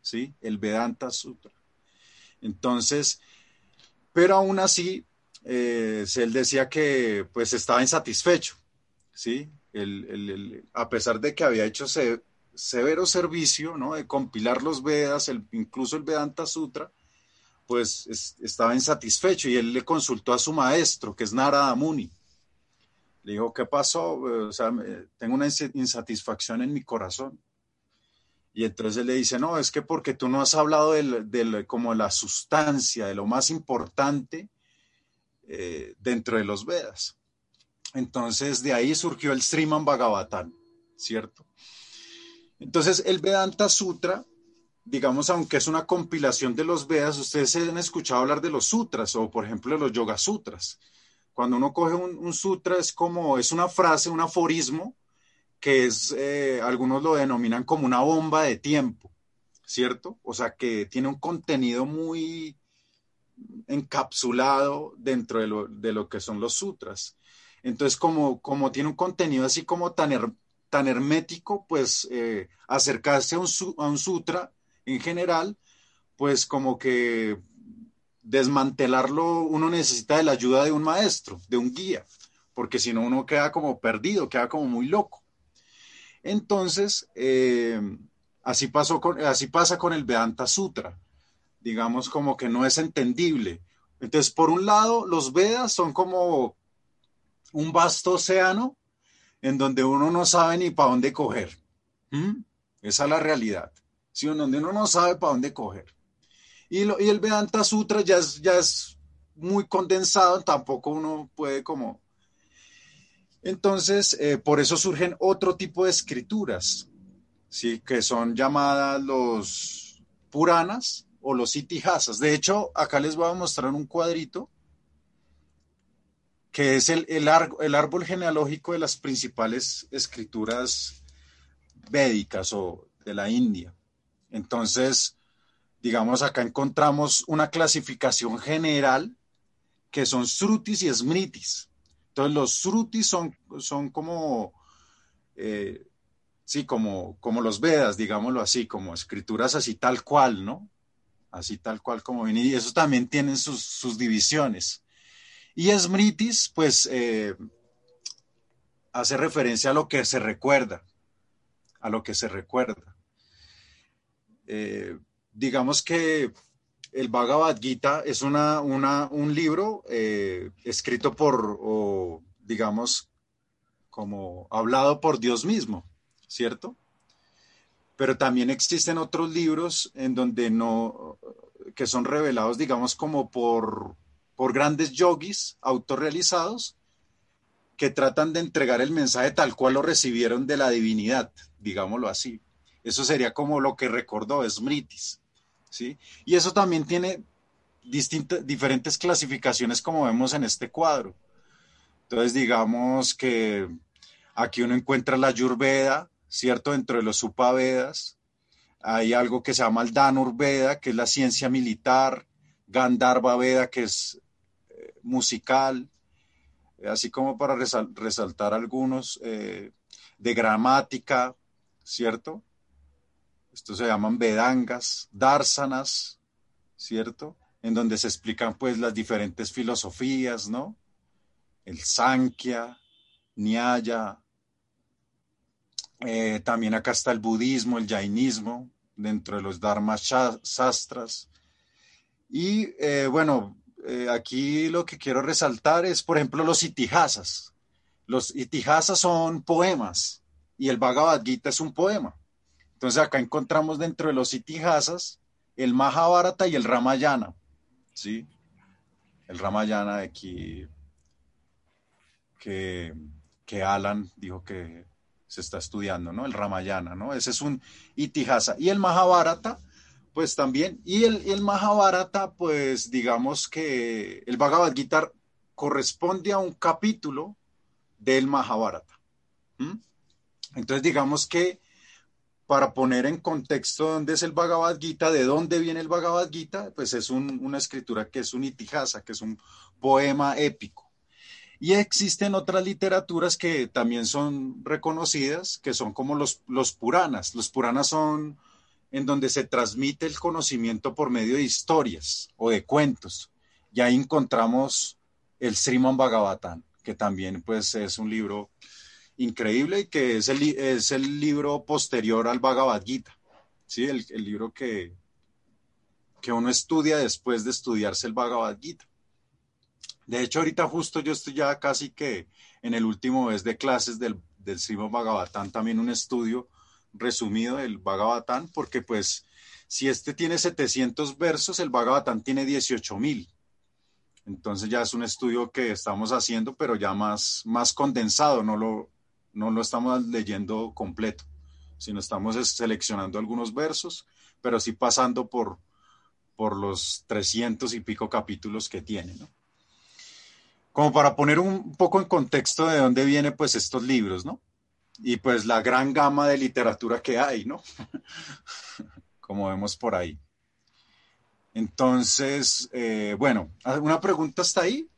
¿sí? El Vedanta Sutra. Entonces, pero aún así, eh, él decía que pues estaba insatisfecho, ¿sí? a pesar de que había hecho severo servicio, ¿no? De compilar los Vedas, el, incluso el Vedanta Sutra, pues estaba insatisfecho y él le consultó a su maestro, que es Narada Muni. Le dijo, ¿qué pasó? O sea, tengo una insatisfacción en mi corazón. Y entonces él le dice, no, es que porque tú no has hablado de, como la sustancia, de lo más importante eh, dentro de los Vedas. Entonces de ahí surgió el Sriman Bhagavatam, ¿cierto? Entonces el Vedanta Sutra, digamos, aunque es una compilación de los Vedas, ustedes se han escuchado hablar de los sutras o por ejemplo de los Yoga Sutras. Cuando uno coge un, sutra es como, es una frase, un aforismo que es, eh, algunos lo denominan como una bomba de tiempo, ¿cierto? O sea, que tiene un contenido muy encapsulado dentro de lo, que son los sutras. Entonces, como, como tiene un contenido así como tan, tan hermético, pues eh, acercarse a un, a un sutra en general, pues como que desmantelarlo uno necesita de la ayuda de un maestro, de un guía, porque si no uno queda como perdido, queda como muy loco. Entonces, eh, así, pasó con, así pasa con el Vedanta Sutra. Digamos como que no es entendible. Entonces, por un lado, los Vedas son como un vasto océano en donde uno no sabe ni para dónde coger. ¿Mm? Esa es la realidad. Donde uno no sabe para dónde coger. Y, y el Vedanta Sutra ya es, ya es muy condensado, tampoco uno puede como entonces, eh, por eso surgen otro tipo de escrituras, ¿sí? que son llamadas los Puranas o los Itihasas. De hecho, acá les voy a mostrar un cuadrito que es el, el, el árbol genealógico de las principales escrituras védicas o de la India. Entonces, digamos, acá encontramos una clasificación general que son Srutis y Smritis. Entonces los srutis son, son como, eh, sí, como, como los Vedas, digámoslo así, como escrituras así tal cual, ¿no? Así tal cual como viene. Y eso también tienen sus, divisiones. Y Smritis, pues, eh, hace referencia a lo que se recuerda, a lo que se recuerda. Eh, digamos que el Bhagavad Gita es una, un libro eh, escrito por, o digamos, como hablado por Dios mismo, ¿cierto? Pero también existen otros libros en donde no, que son revelados, digamos, como por, por grandes yogis autorrealizados que tratan de entregar el mensaje tal cual lo recibieron de la divinidad, digámoslo así. Eso sería como lo que recordó Smritis. ¿sí? Y eso también tiene distintas, diferentes clasificaciones como vemos en este cuadro. Entonces, digamos que aquí uno encuentra la Yurveda, ¿cierto? Dentro de los Upavedas. Hay algo que se llama el Danurveda, que es la ciencia militar, Gandharva Veda, que es eh, musical, así como para resaltar algunos eh, de gramática, ¿cierto? Estos se llaman Vedangas, Darsanas, ¿cierto? En donde se explican pues las diferentes filosofías, ¿no? El Sankhya, Nyaya. Eh, también acá está el budismo, el jainismo, dentro de los Dharma Sastras. Y eh, bueno, eh, aquí lo que quiero resaltar es, por ejemplo, los itihasas. Los itihasas son poemas y el Bhagavad Gita es un poema. Entonces acá encontramos dentro de los itihasas el Mahabharata y el Ramayana, ¿sí? El Ramayana de aquí que, que Alan dijo que se está estudiando, ¿no? El Ramayana, ¿no? Ese es un itihasa. Y el Mahabharata, pues también. Y el, el Mahabharata, pues digamos que el Bhagavad Gita corresponde a un capítulo del Mahabharata. Entonces digamos que para poner en contexto dónde es el Bhagavad Gita, de dónde viene el Bhagavad Gita, pues es una escritura que es un itihasa, que es un poema épico. Y existen otras literaturas que también son reconocidas, que son como los, los Puranas. Los Puranas son en donde se transmite el conocimiento por medio de historias o de cuentos. Y ahí encontramos el Sriman Bhagavatam, que también pues es un libro increíble y que es el, es el libro posterior al Bhagavad Gita, ¿sí? el, el libro que, que uno estudia después de estudiarse el Bhagavad Gita. De hecho, ahorita justo yo estoy ya casi que en el último mes de clases del, del Srimad Bhagavatam, también un estudio resumido del Bhagavatam, porque pues si este tiene 700 versos, el Bhagavatam tiene 18.000. Entonces ya es un estudio que estamos haciendo, pero ya más, más condensado, no lo, no lo estamos leyendo completo, sino estamos seleccionando algunos versos, pero sí pasando por, por los 300 y pico capítulos que tiene, como para poner un poco en contexto de dónde vienen pues estos libros, ¿no? Y pues la gran gama de literatura que hay, ¿no? como vemos por ahí. Entonces, eh, bueno, ¿una pregunta está ahí?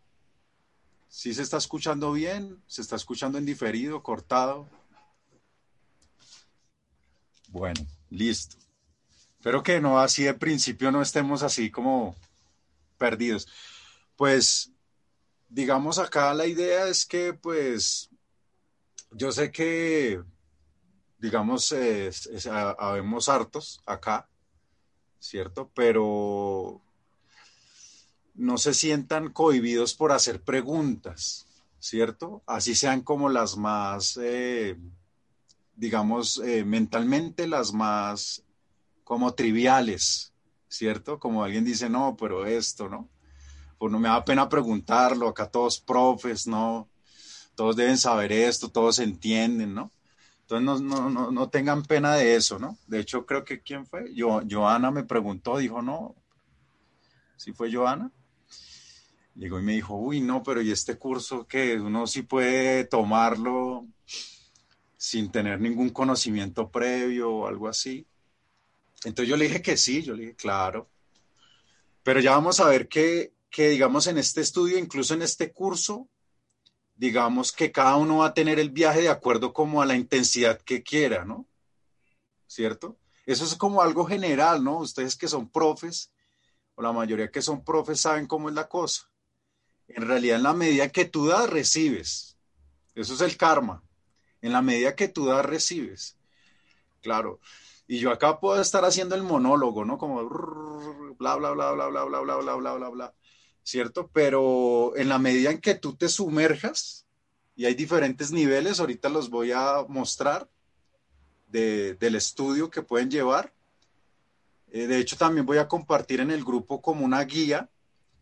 ¿Sí se está escuchando bien? ¿Se está escuchando en diferido, cortado? Bueno, listo. Espero que no así de principio no estemos así como perdidos. Pues digamos acá la idea es que pues yo sé que digamos habemos hartos acá, ¿cierto? Pero no se sientan cohibidos por hacer preguntas, ¿cierto? Así sean como las más, eh, digamos, eh, mentalmente las más como triviales, ¿cierto? Como alguien dice, no, pero esto, ¿no? pues no me da pena preguntarlo, acá todos profes, ¿no? Todos deben saber esto, todos entienden, ¿no? Entonces no, no, no, tengan pena de eso, ¿no? De hecho, creo que quién fue, Yo, Joana me preguntó, dijo, no, ¿sí fue Joana? Y me dijo, uy, no, pero ¿y este curso que uno sí puede tomarlo sin tener ningún conocimiento previo o algo así? Entonces yo le dije que sí, yo le dije, claro. Pero ya vamos a ver que que digamos en este estudio, incluso en este curso, digamos que cada uno va a tener el viaje de acuerdo como a la intensidad que quiera, ¿no? ¿Cierto? Eso es como algo general, ¿no? Ustedes que son profes, o la mayoría que son profes saben cómo es la cosa. En realidad, en la medida que tú das, recibes. Eso es el karma. En la medida que tú das, recibes. Claro. Y yo acá puedo estar haciendo el monólogo, ¿no? Como bla, bla, bla, bla, bla, bla, bla, bla, bla, bla, bla. ¿cierto? Pero en la medida en que tú te sumerjas, y hay diferentes niveles, ahorita los voy a mostrar del estudio que pueden llevar. Eh, de hecho, también voy a compartir en el grupo como una guía,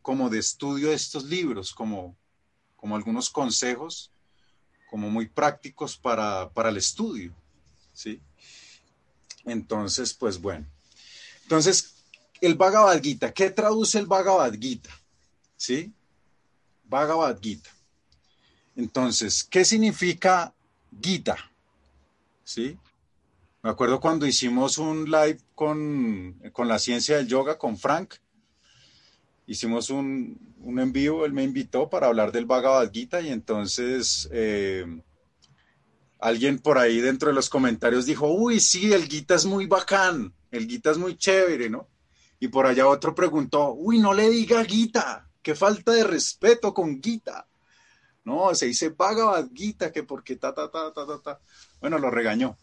como de estudio de estos libros, como, como algunos consejos, como muy prácticos para, para el estudio, ¿sí? Entonces, pues bueno. Entonces, el Bhagavad Gita, ¿qué traduce el Bhagavad Gita? ¿sí? Bhagavad Gita. Entonces, ¿qué significa Gita? ¿Sí? Me acuerdo cuando hicimos un live con, la ciencia del yoga con Frank. Hicimos un, un en él me invitó para hablar del Bhagavad Gita y entonces eh, alguien por ahí dentro de los comentarios dijo, uy, sí, el Gita es muy bacán, el Gita es muy chévere, ¿no? Y por allá otro preguntó, uy, no le diga Gita, qué falta de respeto con Gita. No, se dice Bhagavad Gita, que porque ta, ta, ta, ta, ta, ta. Bueno, lo regañó.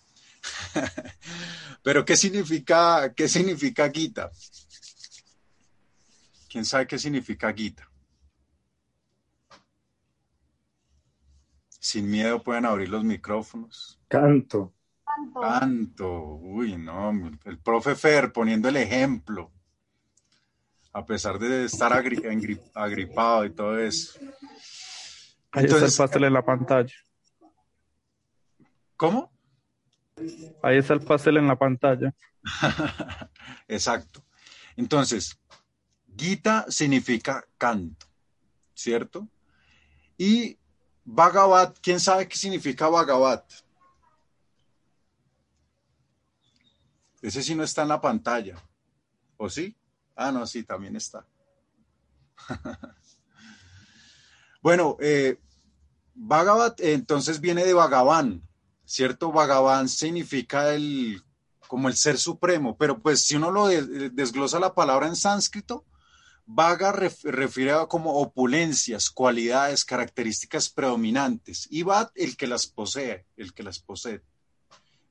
Pero ¿qué significa, qué significa Gita? ¿Quién sabe qué significa Gita? Sin miedo pueden abrir los micrófonos. Canto. Canto. Uy, no, el profe Fer poniendo el ejemplo a pesar de estar agripado y todo eso. Ahí está el pastel en la pantalla. ¿Cómo? Ahí está el pastel en la pantalla. Exacto. Entonces, Gita significa canto, ¿cierto? Y Bhagavat, ¿quién sabe qué significa Bhagavat? Ese sí no está en la pantalla, ¿o sí? Ah, no, sí, también está. bueno, eh, Bhagavat entonces viene de Bhagavan, ¿cierto? Bhagavan significa el, como el ser supremo, pero pues si uno lo desglosa la palabra en sánscrito, Vaga refiere a como opulencias, cualidades, características predominantes. Y Vat, el que las posee, el que las posee.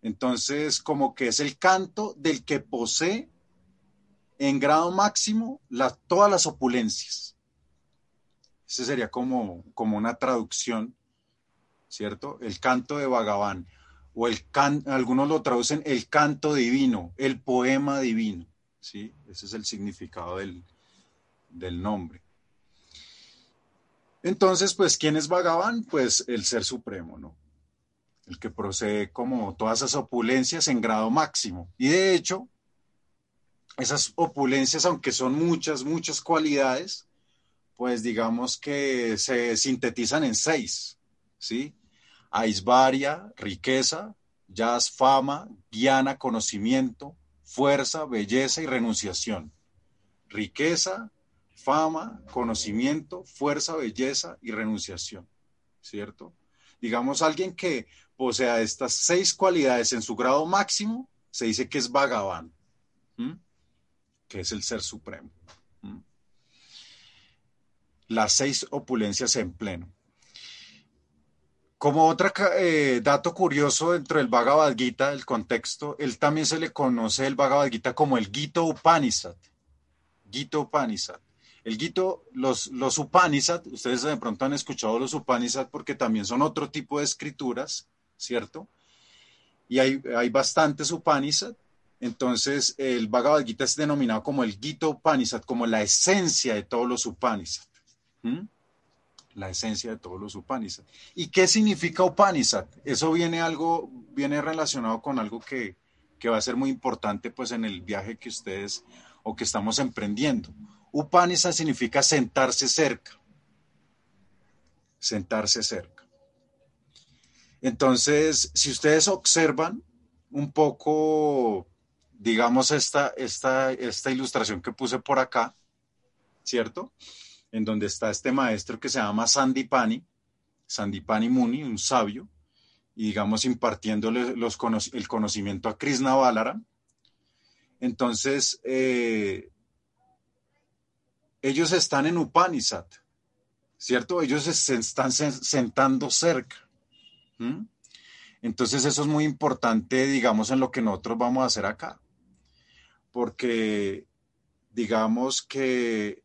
Entonces, como que es el canto del que posee en grado máximo todas las opulencias. Ese sería como, como una traducción, ¿cierto? El canto de Bhagavan. O el can, algunos lo traducen el canto divino, el poema divino. ¿sí? Ese es el significado del, del nombre. Entonces, pues, ¿quién es Bhagavan? Pues el Ser Supremo, ¿no? El que procede como todas esas opulencias en grado máximo. Y de hecho, esas opulencias, aunque son muchas, muchas cualidades, pues digamos que se sintetizan en seis, ¿sí? Aisvaria, riqueza, jazz, fama, guiana, conocimiento, fuerza, belleza y renunciación. Riqueza, fama, conocimiento, fuerza, belleza y renunciación, ¿cierto? Digamos, alguien que posea estas seis cualidades en su grado máximo, se dice que es Bhagavan, que es el ser supremo. Las seis opulencias en pleno. Como otro eh, dato curioso dentro del Bhagavad Gita, el contexto, él también se le conoce el Bhagavad Gita como el Gita Upanishad. Gita Upanishad. El Gito, los, los Upanishad, ustedes de pronto han escuchado los Upanishad porque también son otro tipo de escrituras, ¿cierto? Y hay, hay bastantes Upanishad. Entonces, el Bhagavad Gita es denominado como el Gita Upanishad, como la esencia de todos los Upanishad. La esencia de todos los Upanishad. ¿Y qué significa Upanishad? Eso viene algo, viene relacionado con algo que, que va a ser muy importante pues en el viaje que ustedes o que estamos emprendiendo. Upanisa significa sentarse cerca. Sentarse cerca. Entonces, si ustedes observan un poco, digamos, esta, esta, esta ilustración que puse por acá, ¿cierto? En donde está este maestro que se llama Sandipani, Sandipani Muni, un sabio, y digamos impartiéndole los, el conocimiento a Krishna Balara. Entonces, eh, ellos están en Upanishad, ¿cierto? Ellos se están sentando cerca. Entonces eso es muy importante, digamos, en lo que nosotros vamos a hacer acá. Porque digamos que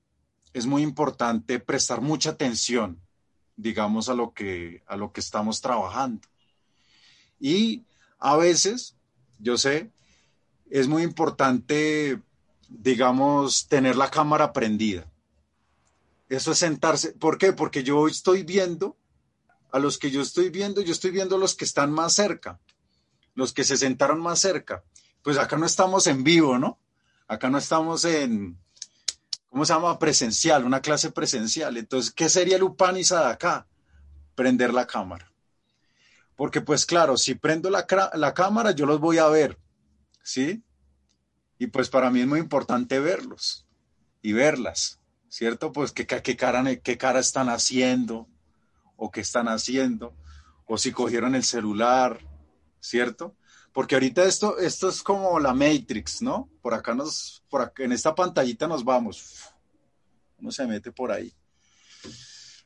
es muy importante prestar mucha atención, digamos, a lo que, a lo que estamos trabajando. Y a veces, yo sé, es muy importante digamos, tener la cámara prendida. Eso es sentarse. ¿Por qué? Porque yo estoy viendo, a los que yo estoy viendo, yo estoy viendo los que están más cerca, los que se sentaron más cerca. Pues acá no estamos en vivo, ¿no? Acá no estamos en, ¿cómo se llama? Presencial, una clase presencial. Entonces, ¿qué sería el Upanishad acá? Prender la cámara. Porque pues claro, si prendo la, la cámara, yo los voy a ver, ¿sí? Y pues para mí es muy importante verlos y verlas, ¿cierto? Pues qué, qué, cara, qué cara están haciendo o qué están haciendo, o si cogieron el celular, ¿cierto? Porque ahorita esto, esto es como la Matrix, ¿no? Por acá nos, por acá, en esta pantallita nos vamos. Uno se mete por ahí.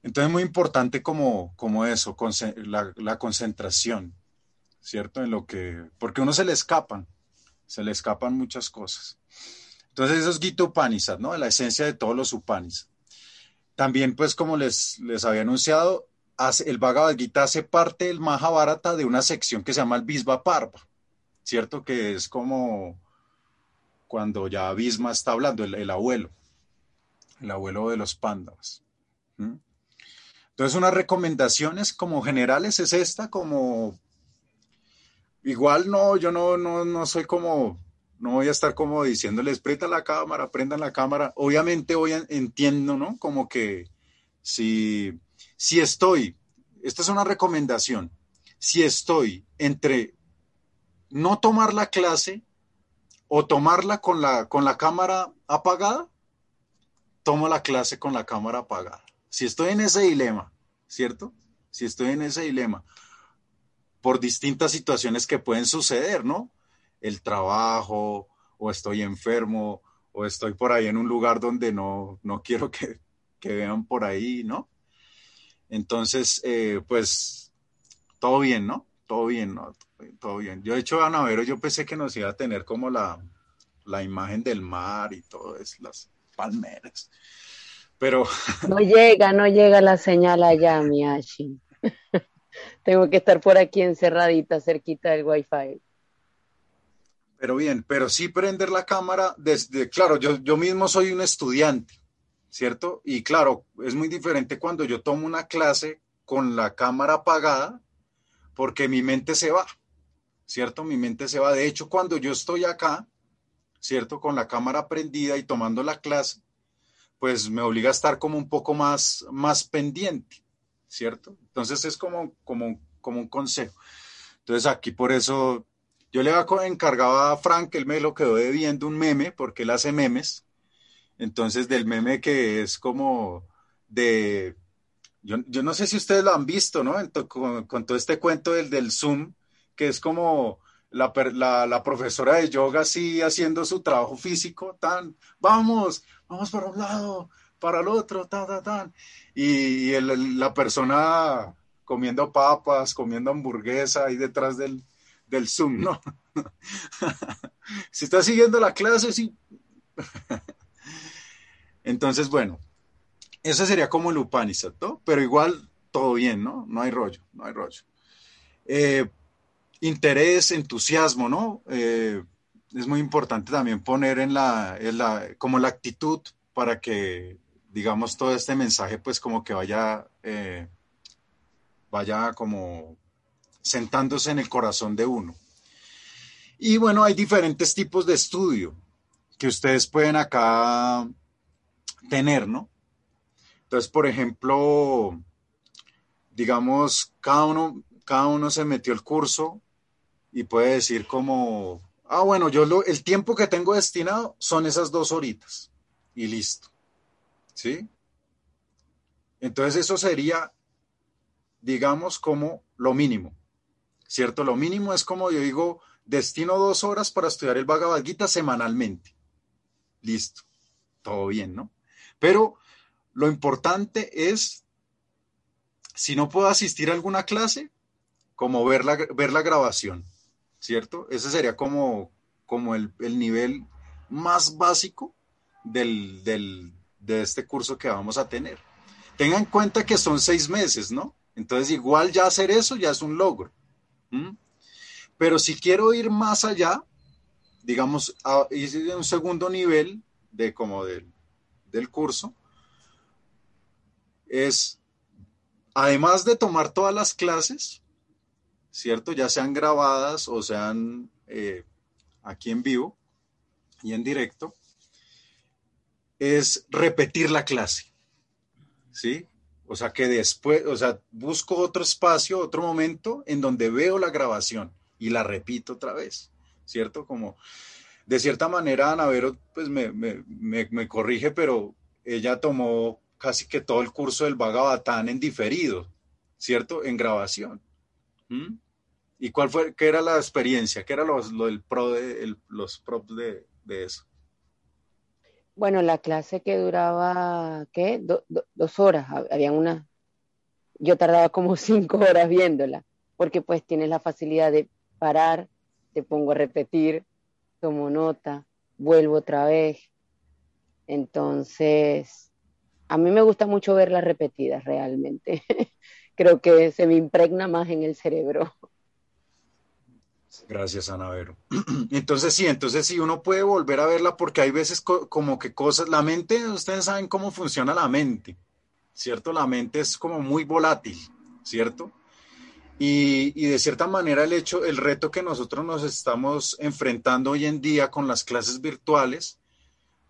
Entonces es muy importante como, como eso, la, la, concentración, ¿cierto? En lo que, porque uno se le escapan se le escapan muchas cosas. Entonces eso es Gita Upanishad, ¿no? La esencia de todos los Upanishads. También, pues, como les, les había anunciado, el Bhagavad Gita hace parte del Mahabharata de una sección que se llama el Bisva Parva, ¿cierto? Que es como cuando ya Bhisma está hablando, el, abuelo, el abuelo de los Pándavas. Entonces, unas recomendaciones como generales es esta, como igual no, yo no, no, no soy como, no voy a estar como diciéndoles, prenda la cámara, prendan la cámara. Obviamente hoy entiendo, ¿no? Como que si, si estoy, esta es una recomendación, si estoy entre no tomar la clase o tomarla con la, con la cámara apagada, tomo la clase con la cámara apagada. Si estoy en ese dilema, ¿cierto? si estoy en ese dilema, por distintas situaciones que pueden suceder, ¿no? El trabajo, o estoy enfermo, o estoy por ahí en un lugar donde no, no quiero que, que vean por ahí, ¿no? Entonces, eh, pues, todo bien, ¿no? Todo bien, ¿no? Todo bien. Yo, de hecho, a Navero, yo pensé que nos iba a tener como la, la imagen del mar y todo eso, las palmeras. Pero. No llega, no llega la señal allá, Miyashi. Tengo que estar por aquí encerradita, cerquita del Wi-Fi. Pero bien, pero sí prender la cámara desde, claro, yo, yo mismo soy un estudiante, ¿cierto? Y claro, es muy diferente cuando yo tomo una clase con la cámara apagada, porque mi mente se va, ¿cierto? Mi mente se va. De hecho, cuando yo estoy acá, ¿cierto? Con la cámara prendida y tomando la clase, pues me obliga a estar como un poco más, más pendiente, ¿cierto? Entonces es como, como, como un consejo. Entonces aquí por eso yo le encargaba a Frank, él me lo quedó debiendo un meme, porque él hace memes. Entonces del meme que es como de, yo, no sé si ustedes lo han visto, ¿no? con, todo este cuento del, del Zoom, que es como la, la, profesora de yoga así haciendo su trabajo físico, tan, vamos, vamos para un lado, para el otro, ta, ta, tan. Y, la persona comiendo papas, comiendo hamburguesa ahí detrás del, del Zoom, ¿no? si está siguiendo la clase, sí. Entonces, bueno, eso sería como el Upanishad, ¿no? Pero igual todo bien, ¿no? No hay rollo, no hay rollo. Eh, interés, entusiasmo, ¿no? Eh, es muy importante también poner en la, como la actitud para que, digamos, todo este mensaje, pues como que vaya, eh, vaya como sentándose en el corazón de uno. Y bueno, hay diferentes tipos de estudio que ustedes pueden acá tener, ¿no? Entonces, por ejemplo, digamos, cada uno, cada uno se metió el curso y puede decir como, ah, bueno, yo lo, el tiempo que tengo destinado son esas dos horitas y listo. ¿Sí? Entonces eso sería, digamos, como lo mínimo, ¿cierto? Lo mínimo es como yo digo, destino dos horas para estudiar el Bhagavad Gita semanalmente. Listo, todo bien, ¿no? Pero lo importante es, si no puedo asistir a alguna clase, como ver la, ver la grabación. ¿cierto? Ese sería como, como el, nivel más básico del, de este curso que vamos a tener. Tengan en cuenta que son seis meses, ¿no? Entonces igual ya hacer eso ya es un logro. Pero si quiero ir más allá, digamos, a, un segundo nivel de como del, del curso, es, además de tomar todas las clases, ¿cierto? Ya sean grabadas o sean eh, aquí en vivo y en directo, es repetir la clase, ¿sí? O sea, que después, o sea, busco otro espacio, otro momento en donde veo la grabación y la repito otra vez, ¿cierto? Como, de cierta manera, Ana Vero, pues me, me, corrige, pero ella tomó casi que todo el curso del Bhagavatán en diferido, ¿cierto? En grabación. ¿Mm? ¿Y cuál fue, qué era la experiencia? ¿Qué era lo, del pro de, los props de, eso? Bueno, la clase que duraba, ¿qué? dos horas. Había una, yo tardaba como cinco horas viéndola, porque pues tienes la facilidad de parar, te pongo a repetir, tomo nota, vuelvo otra vez. Entonces, a mí me gusta mucho verlas repetidas realmente. Creo que se me impregna más en el cerebro. Gracias, Ana Vero. Entonces sí, entonces sí, uno puede volver a verla porque hay veces como que cosas, la mente, ustedes saben cómo funciona la mente, ¿cierto? La mente es como muy volátil, ¿cierto? Y, y, de cierta manera el hecho, el reto que nosotros nos estamos enfrentando hoy en día con las clases virtuales,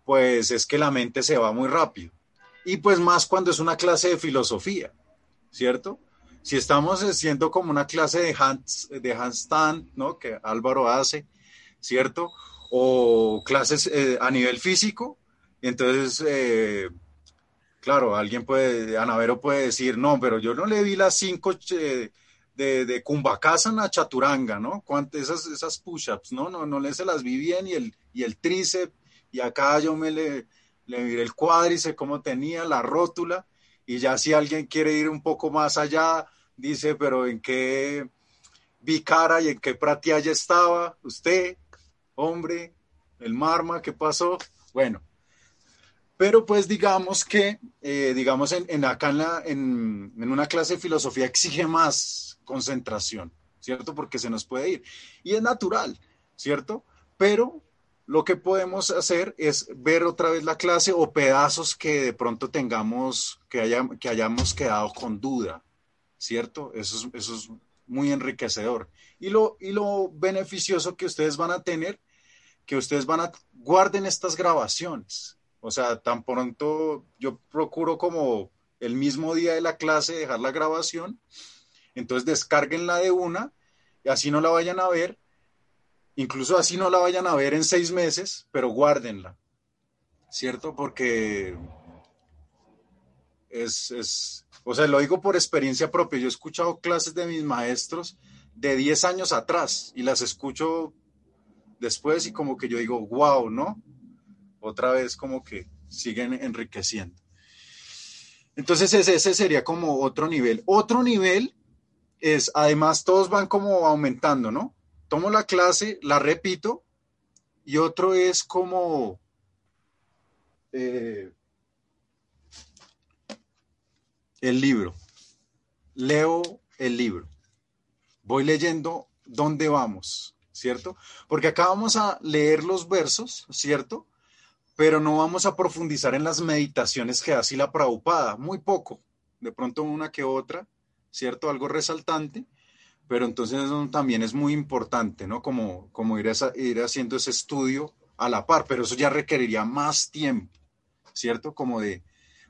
pues es que la mente se va muy rápido. Y pues más cuando es una clase de filosofía, ¿cierto? Si estamos haciendo como una clase de, de handstand, ¿no? Que Álvaro hace, ¿cierto? O clases eh, a nivel físico, entonces, eh, claro, alguien puede, Anavero puede decir, no, pero yo no le vi las cinco eh, de, de Kumbakasan a Chaturanga, ¿no? ¿Cuántas, esas, esas push-ups, ¿no? No, no le se las vi bien y el, y el tríceps, y acá yo me le, le miré el cuádriceps, cómo tenía, la rótula, y ya si alguien quiere ir un poco más allá, dice, pero ¿en qué vi cara y en qué ya estaba? ¿Usted, hombre? ¿El marma? ¿Qué pasó? Bueno, pero pues digamos que, eh, digamos, en, en acá en, la, en, en, una clase de filosofía exige más concentración, ¿cierto? Porque se nos puede ir. Y es natural, ¿cierto? Pero lo que podemos hacer es ver otra vez la clase o pedazos que de pronto tengamos, que, haya, que hayamos quedado con duda, ¿cierto? Eso es, eso es muy enriquecedor. Y lo, y lo beneficioso que ustedes van a tener, que ustedes van a, guarden estas grabaciones, o sea, tan pronto yo procuro como el mismo día de la clase dejar la grabación, entonces descarguenla de una y así no la vayan a ver, incluso así no la vayan a ver en seis meses, pero guárdenla, ¿cierto? Porque es, es, o sea, lo digo por experiencia propia, yo he escuchado clases de mis maestros de 10 años atrás y las escucho después y como que yo digo, wow, ¿no? otra vez como que siguen enriqueciendo. Entonces ese, ese sería como otro nivel. Otro nivel es, además todos van como aumentando, ¿no? Tomo la clase, la repito, y otro es como... Eh, el libro. Leo el libro. Voy leyendo dónde vamos, ¿cierto? Porque acá vamos a leer los versos, ¿cierto? pero no vamos a profundizar en las meditaciones que hace la Prabhupada, muy poco, de pronto una que otra, ¿cierto? Algo resaltante, pero entonces también es muy importante, ¿no? Como, como ir, ir haciendo ese estudio a la par, pero eso ya requeriría más tiempo, ¿cierto? Como de,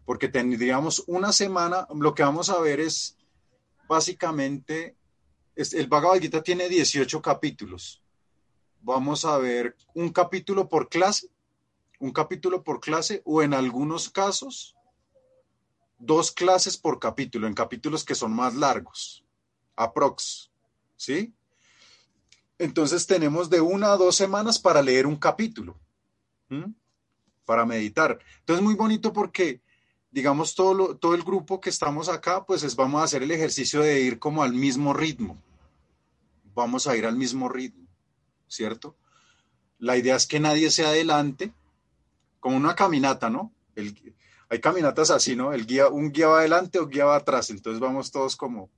porque tendríamos una semana, lo que vamos a ver es básicamente, el Bhagavad Gita tiene 18 capítulos. Vamos a ver un capítulo por clase un capítulo por clase o en algunos casos dos clases por capítulo, en capítulos que son más largos, aprox, ¿sí? Entonces tenemos de una a dos semanas para leer un capítulo, para meditar. Entonces muy bonito porque, digamos, todo, todo el grupo que estamos acá, pues es, vamos a hacer el ejercicio de ir como al mismo ritmo. Vamos a ir al mismo ritmo, ¿cierto? La idea es que nadie se adelante, como una caminata, ¿no? hay caminatas así, ¿no? El guía, un guía va adelante o guía va atrás, entonces vamos todos como,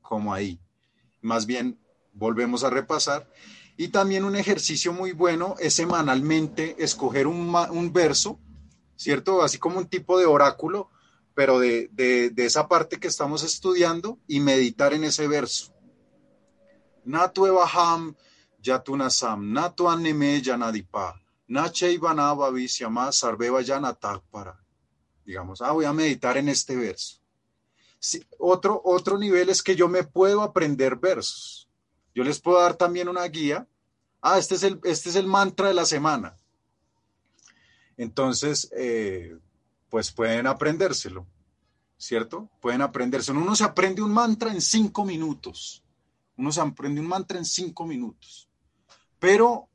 como ahí. Más bien, volvemos a repasar. Y también un ejercicio muy bueno es semanalmente escoger un, un verso, ¿cierto? Así como un tipo de oráculo, pero de, de, esa parte que estamos estudiando y meditar en ese verso. Natu evaham yatunasam, natu anime yanadipa, Nache llama Sarveva para. Digamos, ah, voy a meditar en este verso. otro, otro nivel es que yo me puedo aprender versos. Yo les puedo dar también una guía. Ah, este es el, este es el mantra de la semana. Entonces, eh, pues pueden aprendérselo, ¿cierto? Pueden aprendérselo. Uno se aprende un mantra en cinco minutos. Uno se aprende un mantra en cinco minutos. Pero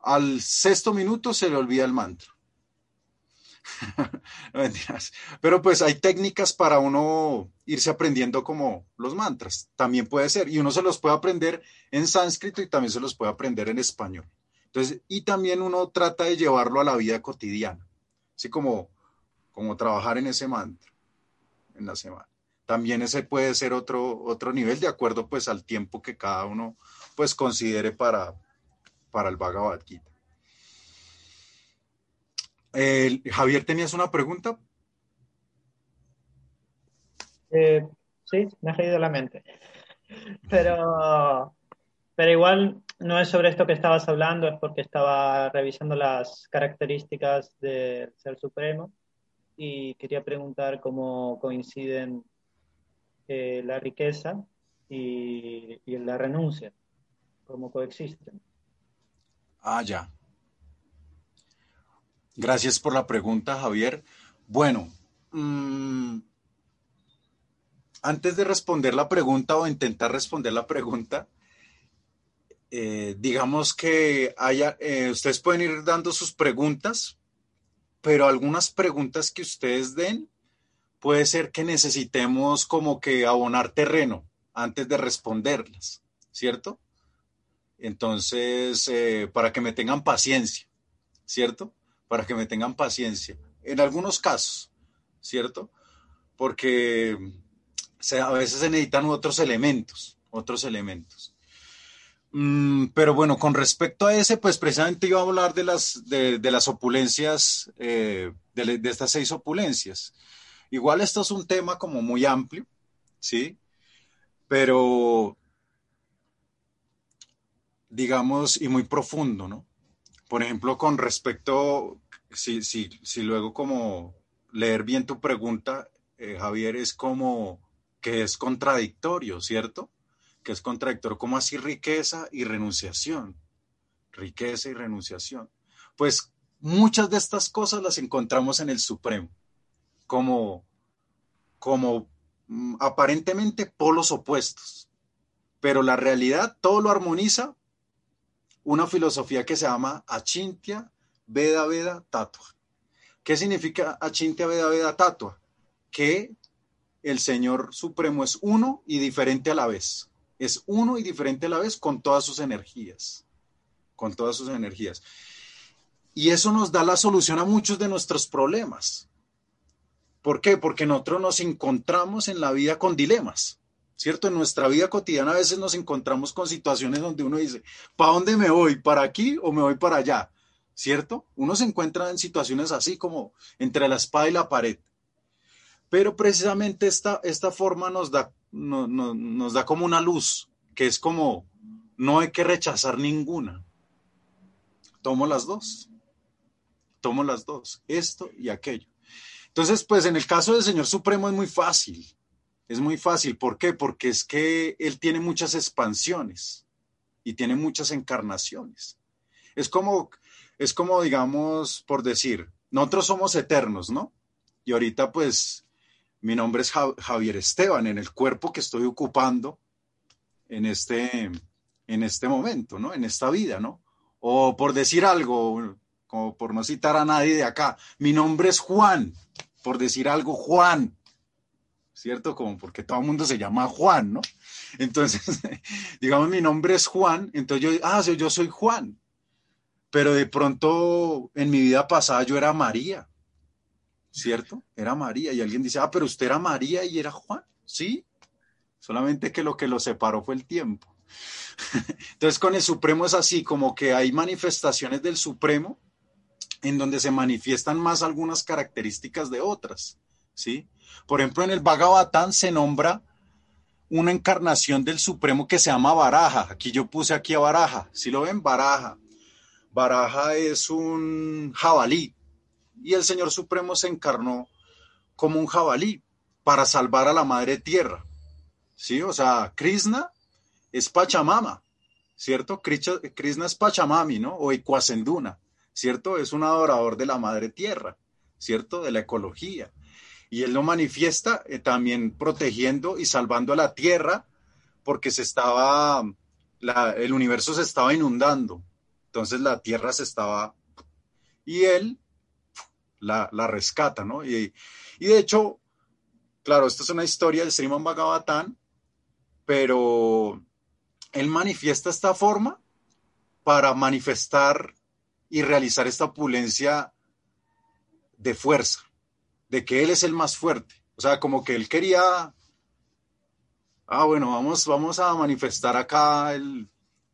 al sexto minuto se le olvida el mantra. Pero pues hay técnicas para uno irse aprendiendo como los mantras. También puede ser. Y uno se los puede aprender en sánscrito y también se los puede aprender en español. Entonces, y también uno trata de llevarlo a la vida cotidiana. Así como, como trabajar en ese mantra en la semana. También ese puede ser otro, otro nivel de acuerdo pues al tiempo que cada uno pues considere para, para el Bhagavad Gita. Javier, ¿tenías una pregunta? Eh, sí, me ha caído la mente. Pero, pero igual no es sobre esto que estabas hablando, es porque estaba revisando las características del Ser Supremo y quería preguntar cómo coinciden eh, la riqueza y, la renuncia, cómo coexisten. Ah, ya. Gracias por la pregunta, Javier. Bueno, mm, antes de responder la pregunta o intentar responder la pregunta, eh, digamos que haya, eh, ustedes pueden ir dando sus preguntas, pero algunas preguntas que ustedes den puede ser que necesitemos como que abonar terreno antes de responderlas, ¿cierto? Entonces, eh, para que me tengan paciencia, ¿cierto? Para que me tengan paciencia. En algunos casos, ¿cierto? Porque a veces se necesitan otros elementos, otros elementos. Mm, pero bueno, con respecto a ese, pues precisamente iba a hablar de las, de, las opulencias, eh, de, estas seis opulencias. Igual esto es un tema como muy amplio, ¿sí? Pero, digamos, y muy profundo, ¿no? Por ejemplo, con respecto, si, si, si luego como leer bien tu pregunta, eh, Javier, es como que es contradictorio, ¿cierto? Que es contradictorio, como así riqueza y renunciación? Riqueza y renunciación. Pues muchas de estas cosas las encontramos en el Supremo, como, como mm, aparentemente polos opuestos, pero la realidad todo lo armoniza una filosofía que se llama Achintya Veda Veda Tatua. ¿Qué significa Achintya Veda Veda Tatua? Que el Señor Supremo es uno y diferente a la vez. Es uno y diferente a la vez con todas sus energías. Con todas sus energías. Y eso nos da la solución a muchos de nuestros problemas. ¿Por qué? Porque nosotros nos encontramos en la vida con dilemas. ¿Cierto? En nuestra vida cotidiana a veces nos encontramos con situaciones donde uno dice, ¿para dónde me voy? ¿Para aquí o me voy para allá? ¿Cierto? Uno se encuentra en situaciones así como entre la espada y la pared. Pero precisamente esta, esta forma nos da, nos da como una luz, que es como, no hay que rechazar ninguna. Tomo las dos. Tomo las dos, esto y aquello. Entonces, pues en el caso del Señor Supremo es muy fácil. Es muy fácil. ¿Por qué? Porque es que Él tiene muchas expansiones y tiene muchas encarnaciones. Es como, es como, digamos, por decir, nosotros somos eternos, ¿no? Y ahorita, pues, mi nombre es Javier Esteban, en el cuerpo que estoy ocupando en este, en este momento, ¿no? En esta vida, ¿no? O por decir algo, como por no citar a nadie de acá, mi nombre es Juan, por decir algo, Juan, ¿cierto? Como porque todo el mundo se llama Juan, ¿no? Entonces, digamos, mi nombre es Juan, entonces yo, ah, yo soy Juan, pero de pronto en mi vida pasada yo era María, ¿cierto? Era María. Y alguien dice, ah, pero usted era María y era Juan. Sí, solamente que lo que lo separó fue el tiempo. Entonces con el Supremo es así, como que hay manifestaciones del Supremo en donde se manifiestan más algunas características de otras, ¿sí? Por ejemplo, en el Bhagavatam se nombra una encarnación del Supremo que se llama Baraja. Aquí yo puse aquí a Baraja. Si lo ven, Baraja. Baraja es un jabalí, y el Señor Supremo se encarnó como un jabalí para salvar a la madre tierra. ¿Sí? O sea, Krishna es Pachamama, ¿cierto? Krishna es Pachamami, ¿no? O Icuasenduna, ¿cierto? Es un adorador de la madre tierra, ¿cierto? De la ecología. Y él lo manifiesta eh, también protegiendo y salvando a la tierra porque se estaba, el universo se estaba inundando. Entonces la tierra se estaba... Y él la, rescata, ¿no? Y, de hecho, claro, esta es una historia del Sriman Bhagavatam, pero él manifiesta esta forma para manifestar y realizar esta opulencia de fuerza, de que él es el más fuerte. O sea, como que él quería, ah, bueno, vamos, vamos a manifestar acá el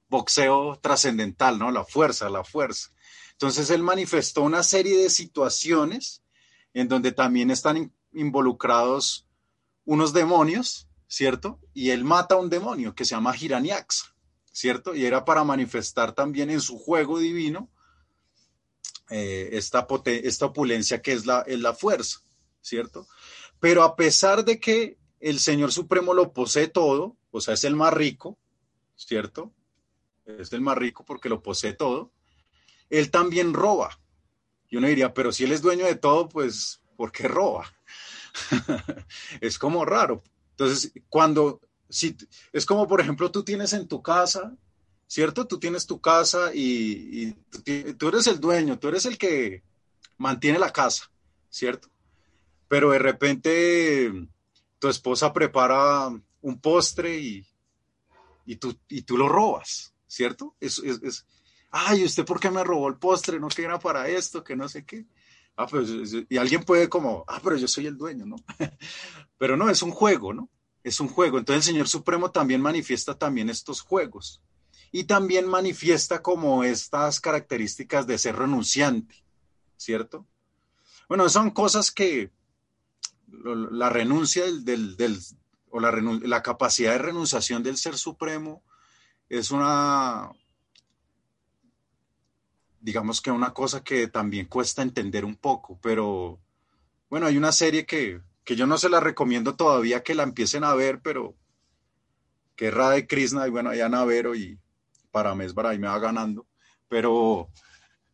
boxeo trascendental, ¿no? La fuerza, la fuerza. Entonces él manifestó una serie de situaciones en donde también están involucrados unos demonios, ¿cierto? Y él mata a un demonio que se llama Hiranyaksa, ¿cierto? Y era para manifestar también en su juego divino eh, esta, esta opulencia que es la, es la fuerza, ¿cierto? Pero a pesar de que el Señor Supremo lo posee todo, o sea, es el más rico, ¿cierto? Es el más rico porque lo posee todo él también roba. Y uno diría, pero si él es dueño de todo, pues ¿Por qué roba? es como raro. Entonces, cuando, si, es como, por ejemplo, tú tienes en tu casa, ¿cierto? Tú tienes tu casa y, tú, eres el dueño, tú eres el que mantiene la casa, ¿cierto? Pero de repente tu esposa prepara un postre y, y, tú, y tú lo robas, ¿cierto? Es, ay, ¿usted por qué me robó el postre? No que era para esto, que no sé qué. Ah, pues, y alguien puede como, ah, pero yo soy el dueño, ¿no? pero no, es un juego, ¿no? Es un juego. Entonces el Señor Supremo también manifiesta también estos juegos. Y también manifiesta como estas características de ser renunciante, ¿cierto? Bueno, son cosas que la renuncia del, del, o la, la capacidad de renunciación del Ser Supremo es una, digamos que una cosa que también cuesta entender un poco, pero bueno, hay una serie que, que yo no se la recomiendo todavía que la empiecen a ver, pero que es de Krishna y bueno, hay Navero y para Mesbar ahí me va ganando, pero,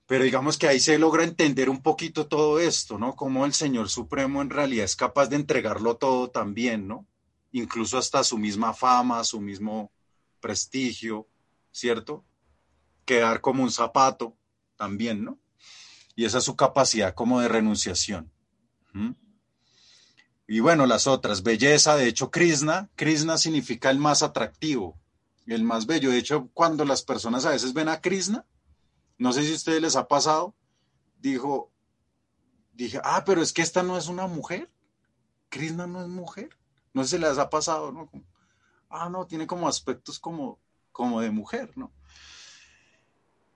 pero digamos que ahí se logra entender un poquito todo esto, ¿no? Cómo el Señor Supremo en realidad es capaz de entregarlo todo también, ¿no? Incluso hasta su misma fama, su mismo prestigio, ¿cierto? Quedar como un zapato también, ¿no? Y esa es su capacidad como de renunciación. Y bueno, las otras, belleza, de hecho, Krishna, Krishna significa el más atractivo, el más bello. De hecho, cuando las personas a veces ven a Krishna, no sé si a ustedes les ha pasado, dijo, dije, ah, pero es que esta no es una mujer. Krishna no es mujer. No sé si les ha pasado, ¿no? ah, no, tiene como aspectos como, como de mujer, ¿no?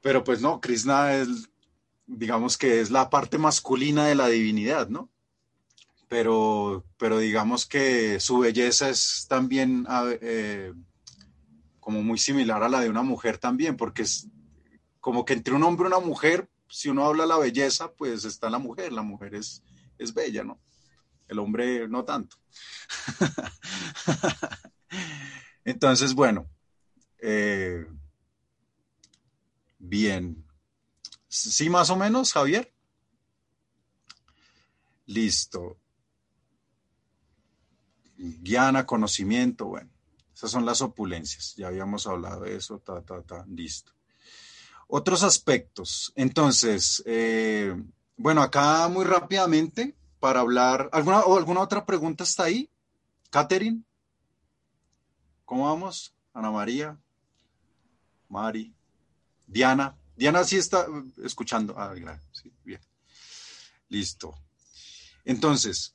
Pero pues no, Krishna es, digamos que es la parte masculina de la divinidad, ¿no? Pero, pero digamos que su belleza es también eh, como muy similar a la de una mujer también, porque es como que entre un hombre y una mujer, si uno habla de la belleza, pues está la mujer, la mujer es, es bella, ¿no? El hombre no tanto. Entonces, bueno, eh, Bien. ¿Sí más o menos, Javier? Listo. Guiana, conocimiento, bueno. Esas son las opulencias. Ya habíamos hablado de eso, ta, ta, ta, listo. Otros aspectos. Entonces, eh, bueno, acá muy rápidamente para hablar. ¿Alguna, o alguna otra pregunta está ahí? Catherine. ¿Cómo vamos? Ana María. Mari. Diana. Diana sí está escuchando. Ah, sí, bien. Listo. Entonces,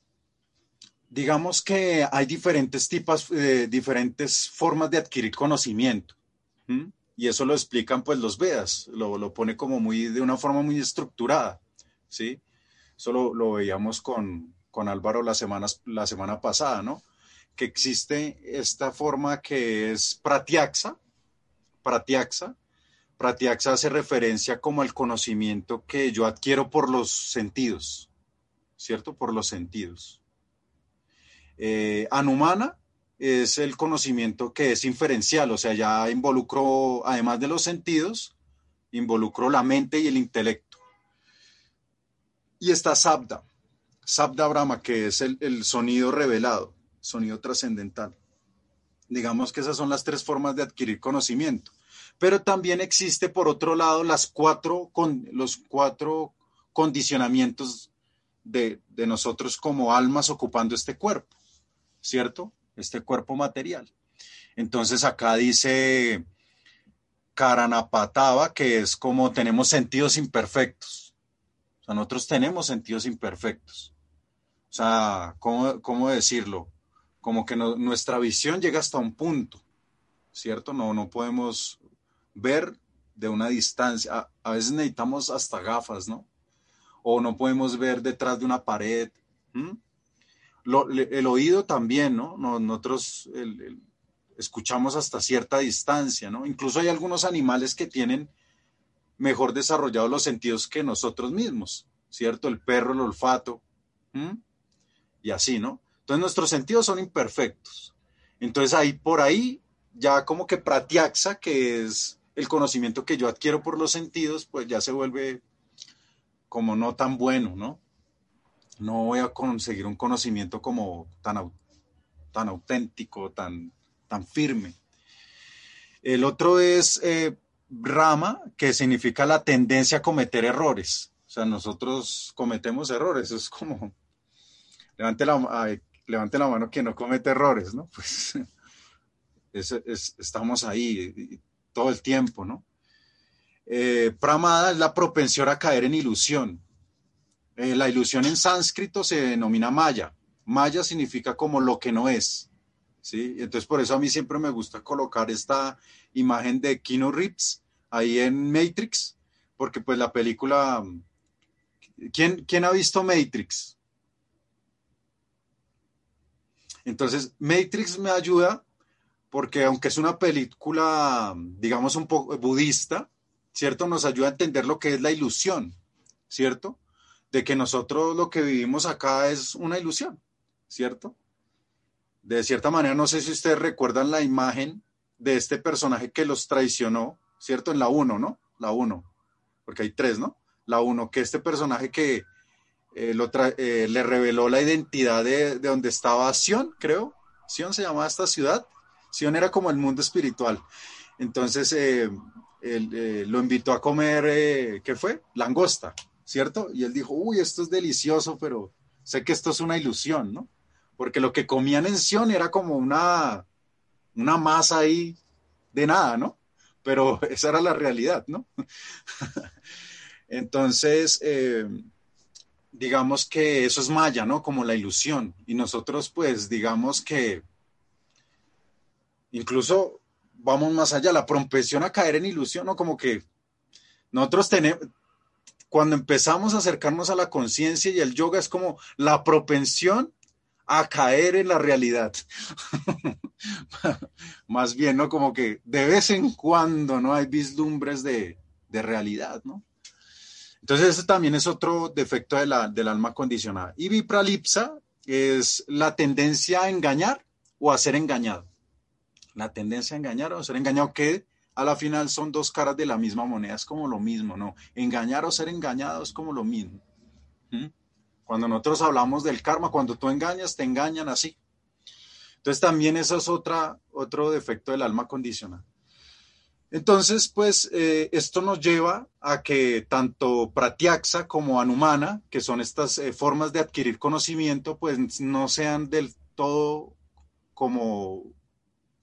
digamos que hay diferentes tipos, eh, diferentes formas de adquirir conocimiento. Y eso lo explican pues los Vedas, lo, lo, pone como muy, de una forma muy estructurada, ¿sí? Eso lo, veíamos con, con Álvaro la, la semana pasada, ¿no? Que existe esta forma que es pratiaxa, pratiaxa, Pratyaksha hace referencia como al conocimiento que yo adquiero por los sentidos, ¿cierto? Por los sentidos. Eh, anumana es el conocimiento que es inferencial, o sea, ya involucro, además de los sentidos, involucro la mente y el intelecto. Y está Sabda, Sabda Brahma, que es el sonido revelado, sonido trascendental. Digamos que esas son las tres formas de adquirir conocimiento pero también existe por otro lado las cuatro, con, los cuatro condicionamientos de, nosotros como almas ocupando este cuerpo, ¿cierto? Este cuerpo material. Entonces acá dice Karanapatava, que es como tenemos sentidos imperfectos. O sea, nosotros tenemos sentidos imperfectos. O sea, ¿cómo, decirlo? Como que nuestra visión llega hasta un punto, ¿cierto? No, no podemos ver de una distancia. A, veces necesitamos hasta gafas, ¿no? O no podemos ver detrás de una pared. el oído también, ¿no? Nosotros escuchamos hasta cierta distancia, ¿no? Incluso hay algunos animales que tienen mejor desarrollados los sentidos que nosotros mismos, ¿cierto? El perro, el olfato, y así, ¿no? Entonces nuestros sentidos son imperfectos. Entonces ahí por ahí ya como que pratiaxa, que es el conocimiento que yo adquiero por los sentidos, pues ya se vuelve como no tan bueno, ¿no? no voy a conseguir un conocimiento como tan, tan auténtico, tan, tan firme. El otro es eh, rama, que significa la tendencia a cometer errores. O sea, nosotros cometemos errores, es como, levante la, levante la mano quien no comete errores, ¿no? Pues estamos ahí todo el tiempo, ¿no? Eh, pramada es la propensión a caer en ilusión. Eh, la ilusión en sánscrito se denomina maya. Maya significa como lo que no es. ¿sí? Entonces, por eso a mí siempre me gusta colocar esta imagen de Kino Reeves ahí en Matrix, porque pues la película... ¿Quién, quién ha visto Matrix? Entonces, Matrix me ayuda porque aunque es una película, digamos, un poco budista, ¿cierto? Nos ayuda a entender lo que es la ilusión, ¿cierto? De que nosotros lo que vivimos acá es una ilusión, ¿cierto? De cierta manera, no sé si ustedes recuerdan la imagen de este personaje que los traicionó, ¿cierto? En la 1, ¿no? La 1, porque hay tres, ¿no? La 1, que este personaje que eh, eh, le reveló la identidad de, de donde estaba Sion, creo. Sion se llamaba esta ciudad. Sion era como el mundo espiritual. Entonces, eh, él, lo invitó a comer, ¿qué fue? Langosta, ¿cierto? Y él dijo, uy, esto es delicioso, pero sé que esto es una ilusión, ¿no? Porque lo que comían en Sion era como una, una masa ahí de nada, ¿no? Pero esa era la realidad, ¿no? Entonces, digamos que eso es maya, ¿no? Como la ilusión. Y nosotros, pues, digamos que incluso vamos más allá, la propensión a caer en ilusión, ¿no? Como que nosotros tenemos, cuando empezamos a acercarnos a la conciencia y el yoga es como la propensión a caer en la realidad. más bien, ¿no? Como que de vez en cuando, ¿no? Hay vislumbres de, de realidad, ¿no? Entonces, ese también es otro defecto de la, del alma condicionada. Y vipralipsa es la tendencia a engañar o a ser engañado. La tendencia a engañar o ser engañado, que a la final son dos caras de la misma moneda, es como lo mismo, ¿no? Engañar o ser engañado es como lo mismo. Cuando nosotros hablamos del karma, cuando tú engañas, te engañan así. Entonces también eso es otra, otro defecto del alma condicionada. Entonces, pues eh, esto nos lleva a que tanto Pratyaksa como Anumana, que son estas eh, formas de adquirir conocimiento, pues no sean del todo como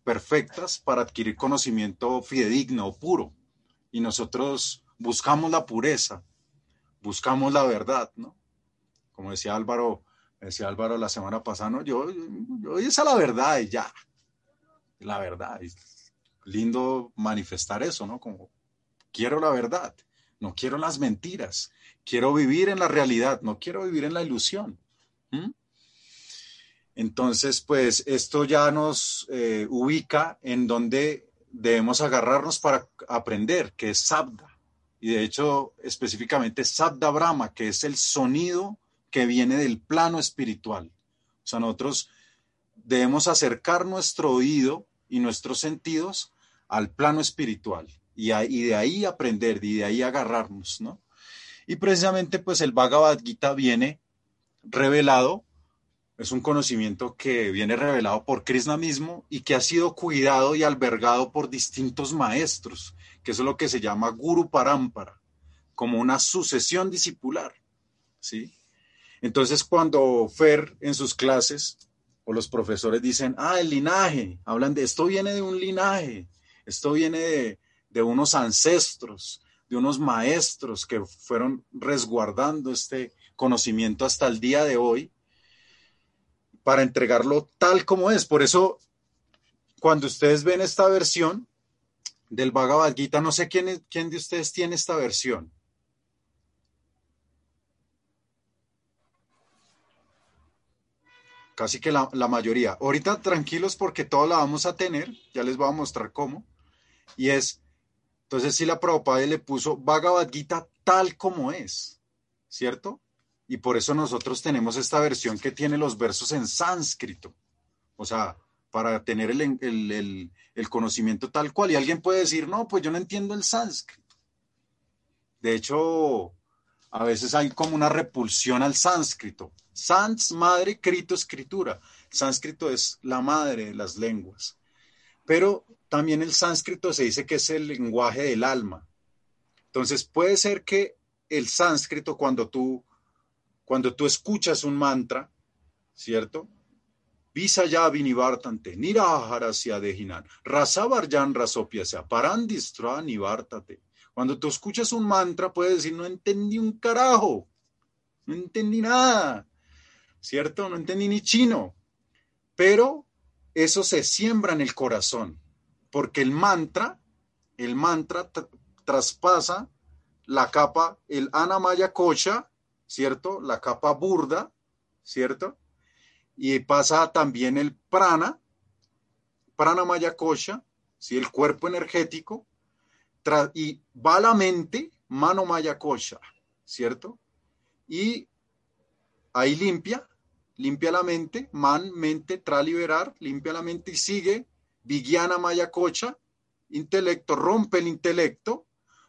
perfectas para adquirir conocimiento fidedigno puro. Y nosotros buscamos la pureza, buscamos la verdad, ¿no? Como decía Álvaro, decía Álvaro la semana pasada, ¿no? Yo, yo, yo a la verdad y ya, la verdad. Y, lindo manifestar eso, ¿no? Como quiero la verdad, no quiero las mentiras, quiero vivir en la realidad, no quiero vivir en la ilusión. Entonces, pues esto ya nos eh, ubica en donde debemos agarrarnos para aprender, que es Sabda. Y de hecho, específicamente Sabda Brahma, que es el sonido que viene del plano espiritual. O sea, nosotros debemos acercar nuestro oído y nuestros sentidos al plano espiritual y, de ahí aprender, y de ahí agarrarnos, ¿no? Y precisamente pues el Bhagavad Gita viene revelado, es un conocimiento que viene revelado por Krishna mismo y que ha sido cuidado y albergado por distintos maestros, que es lo que se llama Guru Parampara, como una sucesión discipular, ¿sí? Entonces cuando Fer en sus clases o los profesores dicen, ah, el linaje, hablan de esto viene de un linaje, esto viene de, unos ancestros, de unos maestros que fueron resguardando este conocimiento hasta el día de hoy para entregarlo tal como es. Por eso, cuando ustedes ven esta versión del Bhagavad no sé quién, quién de ustedes tiene esta versión. Casi que la, mayoría. Ahorita tranquilos porque todo la vamos a tener, ya les voy a mostrar cómo. Y es, entonces si la Prabhupada le puso Bhagavad tal como es, ¿cierto? Y por eso nosotros tenemos esta versión que tiene los versos en sánscrito. O sea, para tener el, el, conocimiento tal cual. Y alguien puede decir, no, pues yo no entiendo el sánscrito. De hecho, a veces hay como una repulsión al sánscrito. Sans, madre, crito, escritura. Sánscrito es la madre de las lenguas. Pero también el sánscrito se dice que es el lenguaje del alma. Entonces puede ser que el sánscrito cuando tú cuando tú escuchas un mantra, ¿cierto? Visaya vinivartante, niraharasya dejinan, rasavarjan rasopiasya, parandistra nivartate. Cuando tú escuchas un mantra, puedes decir, no entendí un carajo, no entendí nada, ¿cierto? No entendí ni chino. Pero eso se siembra en el corazón, porque el mantra, el mantra traspasa la capa, el anamaya kocha, ¿cierto? La capa burda, ¿cierto? Y pasa también el prana, prana maya kosha. El cuerpo energético, y va la mente, mano maya kosha, ¿cierto? Y ahí limpia, limpia la mente, man, mente, tra liberar, limpia la mente y sigue, vigiana maya kocha, intelecto, rompe el intelecto,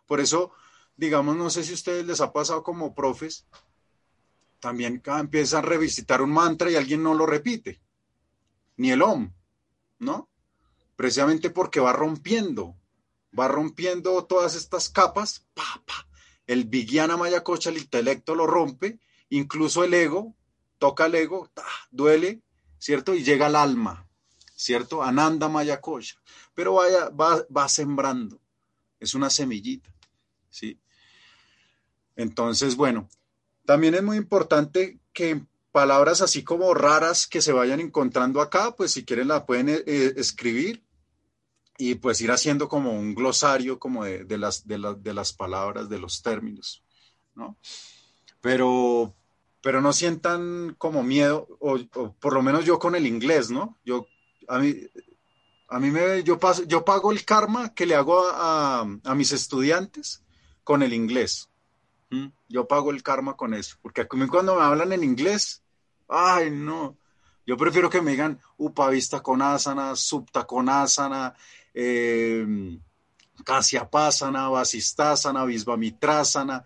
por eso, digamos, no sé si a ustedes les ha pasado como profes, también empiezan a revisitar un mantra y alguien no lo repite, ni el OM, ¿no? Precisamente porque va rompiendo, va rompiendo todas estas capas, pa, pa. el Vigiana Mayacocha, el intelecto lo rompe, incluso el ego, toca el ego, duele, ¿cierto? Y llega al alma, ¿cierto? Ananda Mayacocha, pero vaya, va, va sembrando, es una semillita, ¿sí? Entonces, bueno, también es muy importante que palabras así como raras que se vayan encontrando acá, pues si quieren la pueden eh, eh, escribir y pues ir haciendo como un glosario como de, las, de, las palabras, de los términos, ¿no? Pero, pero no sientan como miedo, o, por lo menos yo con el inglés, ¿no? Yo, a mí, a mí me, yo, paso, yo pago el karma que le hago a, a mis estudiantes con el inglés. Yo pago el karma con eso, porque a mí cuando me hablan en inglés, ay, no, yo prefiero que me digan upavista con asana, subta con asana, eh, vasistasana, visvamitrasana,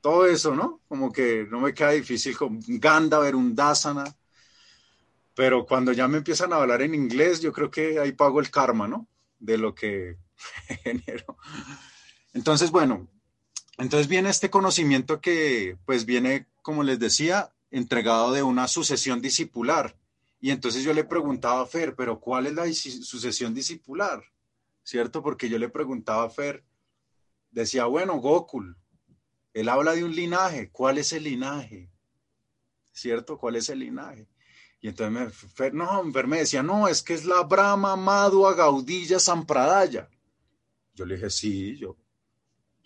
todo eso, ¿no? Como que no me queda difícil con ganda, verundasana, pero cuando ya me empiezan a hablar en inglés, yo creo que ahí pago el karma, ¿no? De lo que genero. Entonces, bueno, entonces viene este conocimiento que pues viene, como les decía, entregado de una sucesión discipular. Y entonces yo le preguntaba a Fer, pero ¿cuál es la sucesión discipular? ¿Cierto? Porque yo le preguntaba a Fer, decía, bueno, Gokul, él habla de un linaje, ¿cuál es el linaje? ¿Cierto? ¿Cuál es el linaje? Y entonces me, Fer, no, Fer me decía, no, es que es la Brahma, Madhua, Gaudilla, Sampradaya. Yo le dije, sí, yo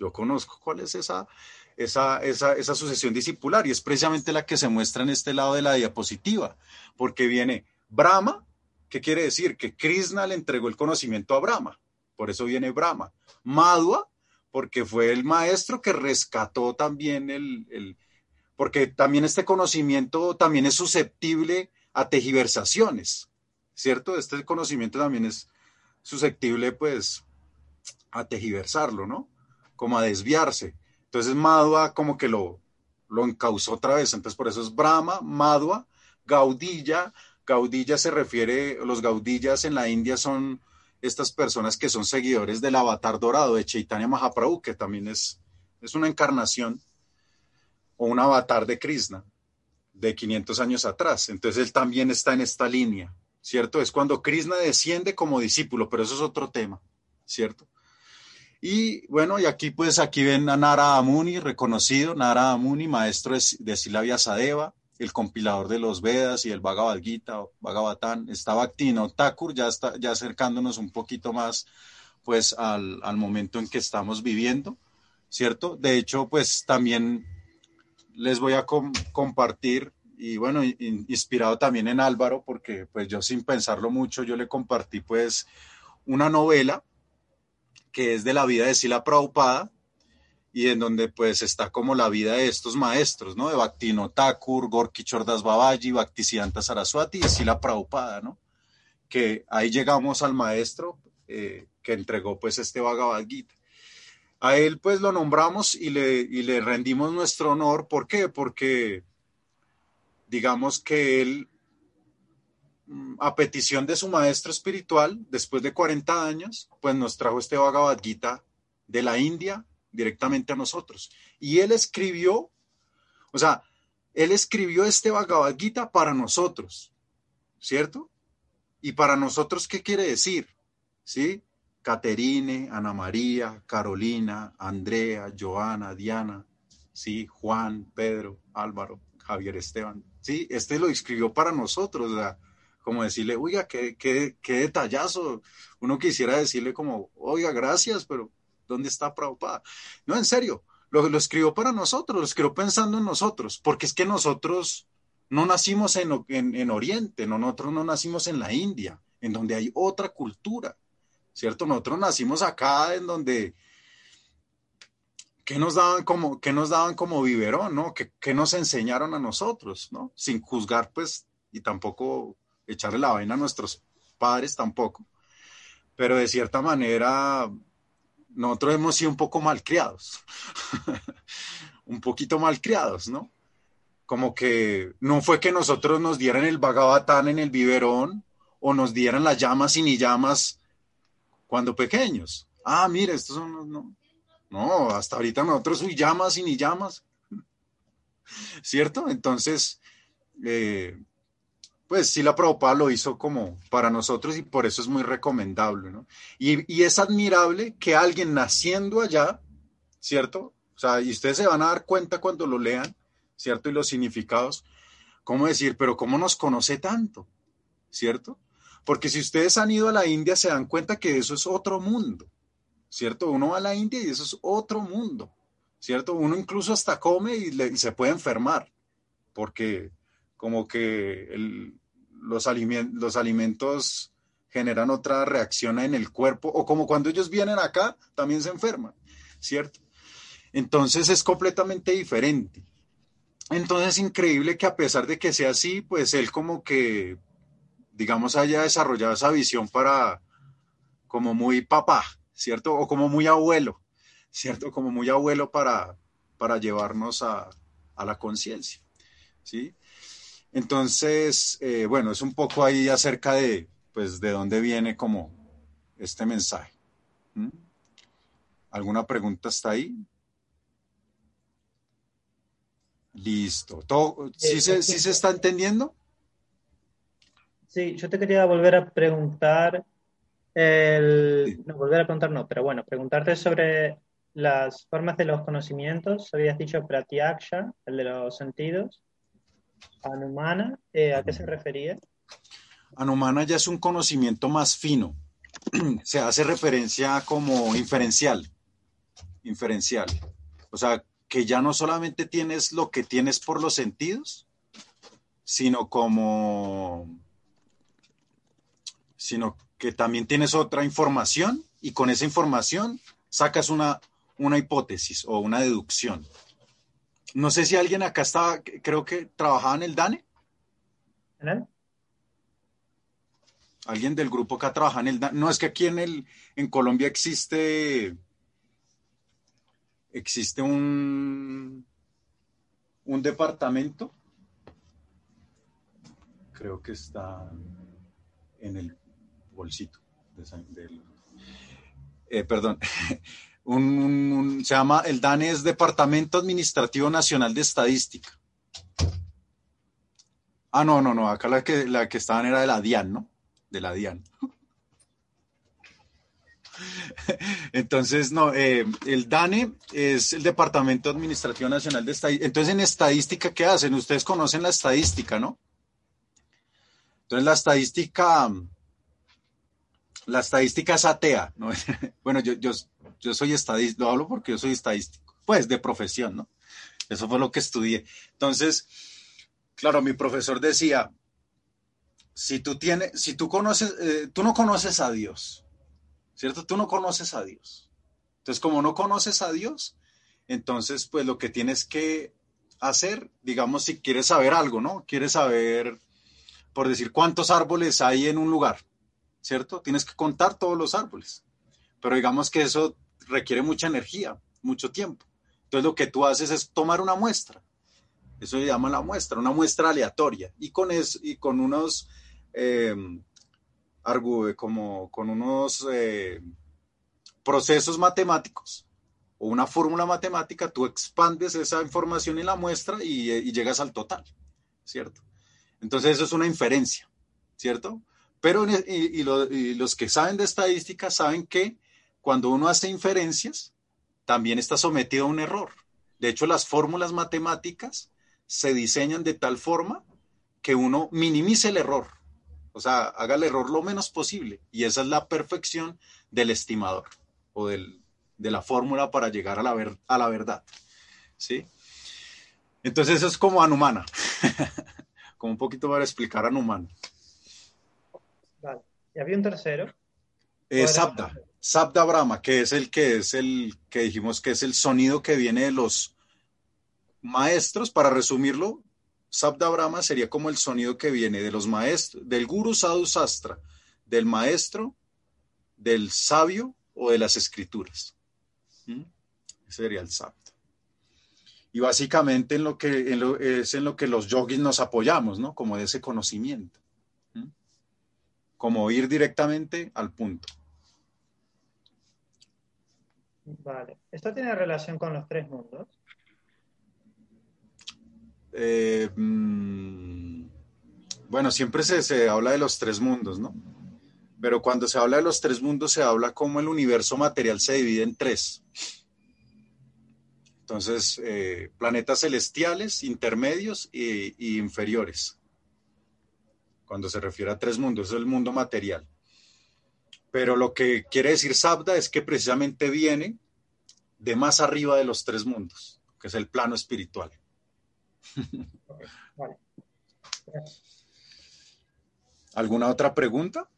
yo conozco cuál es esa, esa, esa, esa sucesión discipular y es precisamente la que se muestra en este lado de la diapositiva, porque viene Brahma, ¿qué quiere decir? Que Krishna le entregó el conocimiento a Brahma, por eso viene Brahma. Madhua, porque fue el maestro que rescató también el, el porque también este conocimiento también es susceptible a tejiversaciones, ¿cierto? Este conocimiento también es susceptible, pues, a tejiversarlo, ¿no? Como a desviarse. Entonces Madua como que lo, lo encauzó otra vez. Entonces por eso es Brahma, Madua, Gaudilla. Gaudilla se refiere, los Gaudillas en la India son estas personas que son seguidores del avatar dorado de Chaitanya Mahaprabhu, que también es, es una encarnación o un avatar de Krishna de 500 años atrás. Entonces él también está en esta línea, ¿cierto? Es cuando Krishna desciende como discípulo, pero eso es otro tema, ¿cierto? Y bueno, y aquí pues aquí ven a Nara Amuni, reconocido, Nara Amuni, maestro de, Silavia Sadeva, el compilador de los Vedas y el Bhagavad Gita, Bhagavatam. Está Bhaktino Thakur, ya, está, ya acercándonos un poquito más pues al, al momento en que estamos viviendo, ¿cierto? De hecho, pues también les voy a compartir y bueno, inspirado también en Álvaro, porque pues yo sin pensarlo mucho, yo le compartí pues una novela que es de la vida de Sila Prabhupada y en donde pues está como la vida de estos maestros, ¿no? De Bhaktino Thakur, Gorky Chordas Babaji, Bhaktisiddhanta Saraswati y Sila Prabhupada, ¿no? Que ahí llegamos al maestro eh, que entregó pues este Bhagavad Gita. a él pues lo nombramos y le, y le rendimos nuestro honor. ¿Por qué? Porque digamos que él, a petición de su maestro espiritual, después de 40 años, pues nos trajo este Bhagavad Gita de la India directamente a nosotros. Y él escribió, o sea, él escribió este Bhagavad Gita para nosotros, ¿cierto? Y para nosotros, ¿qué quiere decir? ¿Sí? Caterine, Ana María, Carolina, Andrea, Joana, Diana, sí, Juan, Pedro, Álvaro, Javier Esteban. Sí, este lo escribió para nosotros, como decirle, oiga, qué, qué, qué detallazo. Uno quisiera decirle como, oiga, gracias, pero ¿dónde está Prabhupada? No, en serio, lo, escribió para nosotros, lo escribió pensando en nosotros, porque es que nosotros no nacimos en, en, en Oriente, no, nosotros no nacimos en la India, en donde hay otra cultura ¿cierto? Nosotros nacimos acá en donde, ¿qué nos daban como, qué nos daban como biberón, ¿no? ¿Qué, ¿Qué, nos enseñaron a nosotros, ¿no? Sin juzgar, pues, y tampoco echarle la vaina a nuestros padres tampoco. Pero de cierta manera, nosotros hemos sido un poco malcriados, un poquito malcriados, ¿no? Como que no fue que nosotros nos dieran el bagabatán en el biberón o nos dieran las llamas y ni llamas cuando pequeños. Ah, mire, estos son no, no, hasta ahorita nosotros ni llamas y ni llamas. ¿Cierto? Entonces, eh, pues sí, la Prabhupada lo hizo como para nosotros y por eso es muy recomendable, ¿no? Y, y, es admirable que alguien naciendo allá, ¿cierto? O sea, y ustedes se van a dar cuenta cuando lo lean, ¿cierto? Y los significados, ¿cómo decir? Pero ¿cómo nos conoce tanto? ¿Cierto? Porque si ustedes han ido a la India, se dan cuenta que eso es otro mundo, ¿cierto? Uno va a la India y eso es otro mundo, ¿cierto? Uno incluso hasta come y, se puede enfermar, porque como que los, los alimentos generan otra reacción en el cuerpo, o como cuando ellos vienen acá, también se enferman, ¿cierto? Entonces es completamente diferente. Entonces es increíble que a pesar de que sea así, pues él como que digamos, haya desarrollado esa visión para, como muy papá, ¿cierto? O como muy abuelo, ¿cierto? Como muy abuelo para, para llevarnos a, a la conciencia, ¿sí? Entonces, eh, bueno, es un poco ahí acerca de, pues, de dónde viene como este mensaje. ¿Mm? ¿Alguna pregunta hasta ahí? Listo. ¿Todo, ¿sí, se, ¿Sí se está entendiendo? Sí, yo te quería volver a preguntar, el, no, volver a preguntar no, pero bueno, preguntarte sobre las formas de los conocimientos. Habías dicho pratyaksha, el de los sentidos. Anumana, eh, ¿a qué se refería? Anumana ya es un conocimiento más fino. se hace referencia como inferencial. Inferencial. O sea, que ya no solamente tienes lo que tienes por los sentidos, sino como sino que también tienes otra información y con esa información sacas una, una hipótesis o una deducción. No sé si alguien acá estaba, creo que trabajaba en el DANE. ¿En él? Alguien del grupo acá trabaja en el DANE. No, es que aquí en, el, en Colombia existe, existe un, un departamento. Creo que está en el bolsito. Eh, perdón. Un, se llama, el DANE es Departamento Administrativo Nacional de Estadística. Ah, no, no, no, acá la que, la que estaban era de la DIAN, ¿no? De la DIAN. Entonces, no, eh, el DANE es el Departamento Administrativo Nacional de Estadística. Entonces, en estadística, ¿qué hacen? Ustedes conocen la estadística, ¿no? Entonces, la estadística la estadística es atea, ¿no? bueno, yo, yo soy estadístico, lo hablo porque yo soy estadístico, pues de profesión, ¿no? Eso fue lo que estudié. Entonces, claro, mi profesor decía, si tú tienes, si tú conoces, eh, tú no conoces a Dios, ¿cierto? Tú no conoces a Dios. Entonces, como no conoces a Dios, entonces, pues lo que tienes que hacer, digamos, si quieres saber algo, ¿no? Quieres saber, por decir, cuántos árboles hay en un lugar. ¿cierto? Tienes que contar todos los árboles. Pero digamos que eso requiere mucha energía, mucho tiempo. Entonces lo que tú haces es tomar una muestra. Eso se llama la muestra, una muestra aleatoria. Y con, es, y con unos, eh, como, con unos eh, procesos matemáticos o una fórmula matemática, tú expandes esa información en la muestra y, y llegas al total, ¿cierto? Entonces eso es una inferencia, ¿cierto? Pero y, los que saben de estadística saben que cuando uno hace inferencias, también está sometido a un error. De hecho, las fórmulas matemáticas se diseñan de tal forma que uno minimice el error, o sea, haga el error lo menos posible. Y esa es la perfección del estimador o del, de la fórmula para llegar a la, ver, a la verdad. ¿Sí? Entonces eso es como Anumana, como un poquito para explicar Anumana. Vale. ¿Y había un tercero? Eh, Sabda, Sabda Brahma, que es el que es el que dijimos que es el sonido que viene de los maestros. Para resumirlo, Sabda Brahma sería como el sonido que viene de los maestros, del Guru Sadhu Sastra, del maestro, del sabio o de las escrituras. ¿Mm? Ese sería el Sabda. Y básicamente en lo que es en lo que los yogis nos apoyamos, ¿no? Como de ese conocimiento como ir directamente al punto. Vale. ¿Esto tiene relación con los tres mundos? Eh, mm, bueno, siempre se, se, habla de los tres mundos, ¿no? Pero cuando se habla de los tres mundos se habla como el universo material se divide en tres. Entonces, eh, planetas celestiales, intermedios y inferiores cuando se refiere a tres mundos, es el mundo material. Pero lo que quiere decir Sabda es que precisamente viene de más arriba de los tres mundos, que es el plano espiritual. ¿Alguna otra pregunta?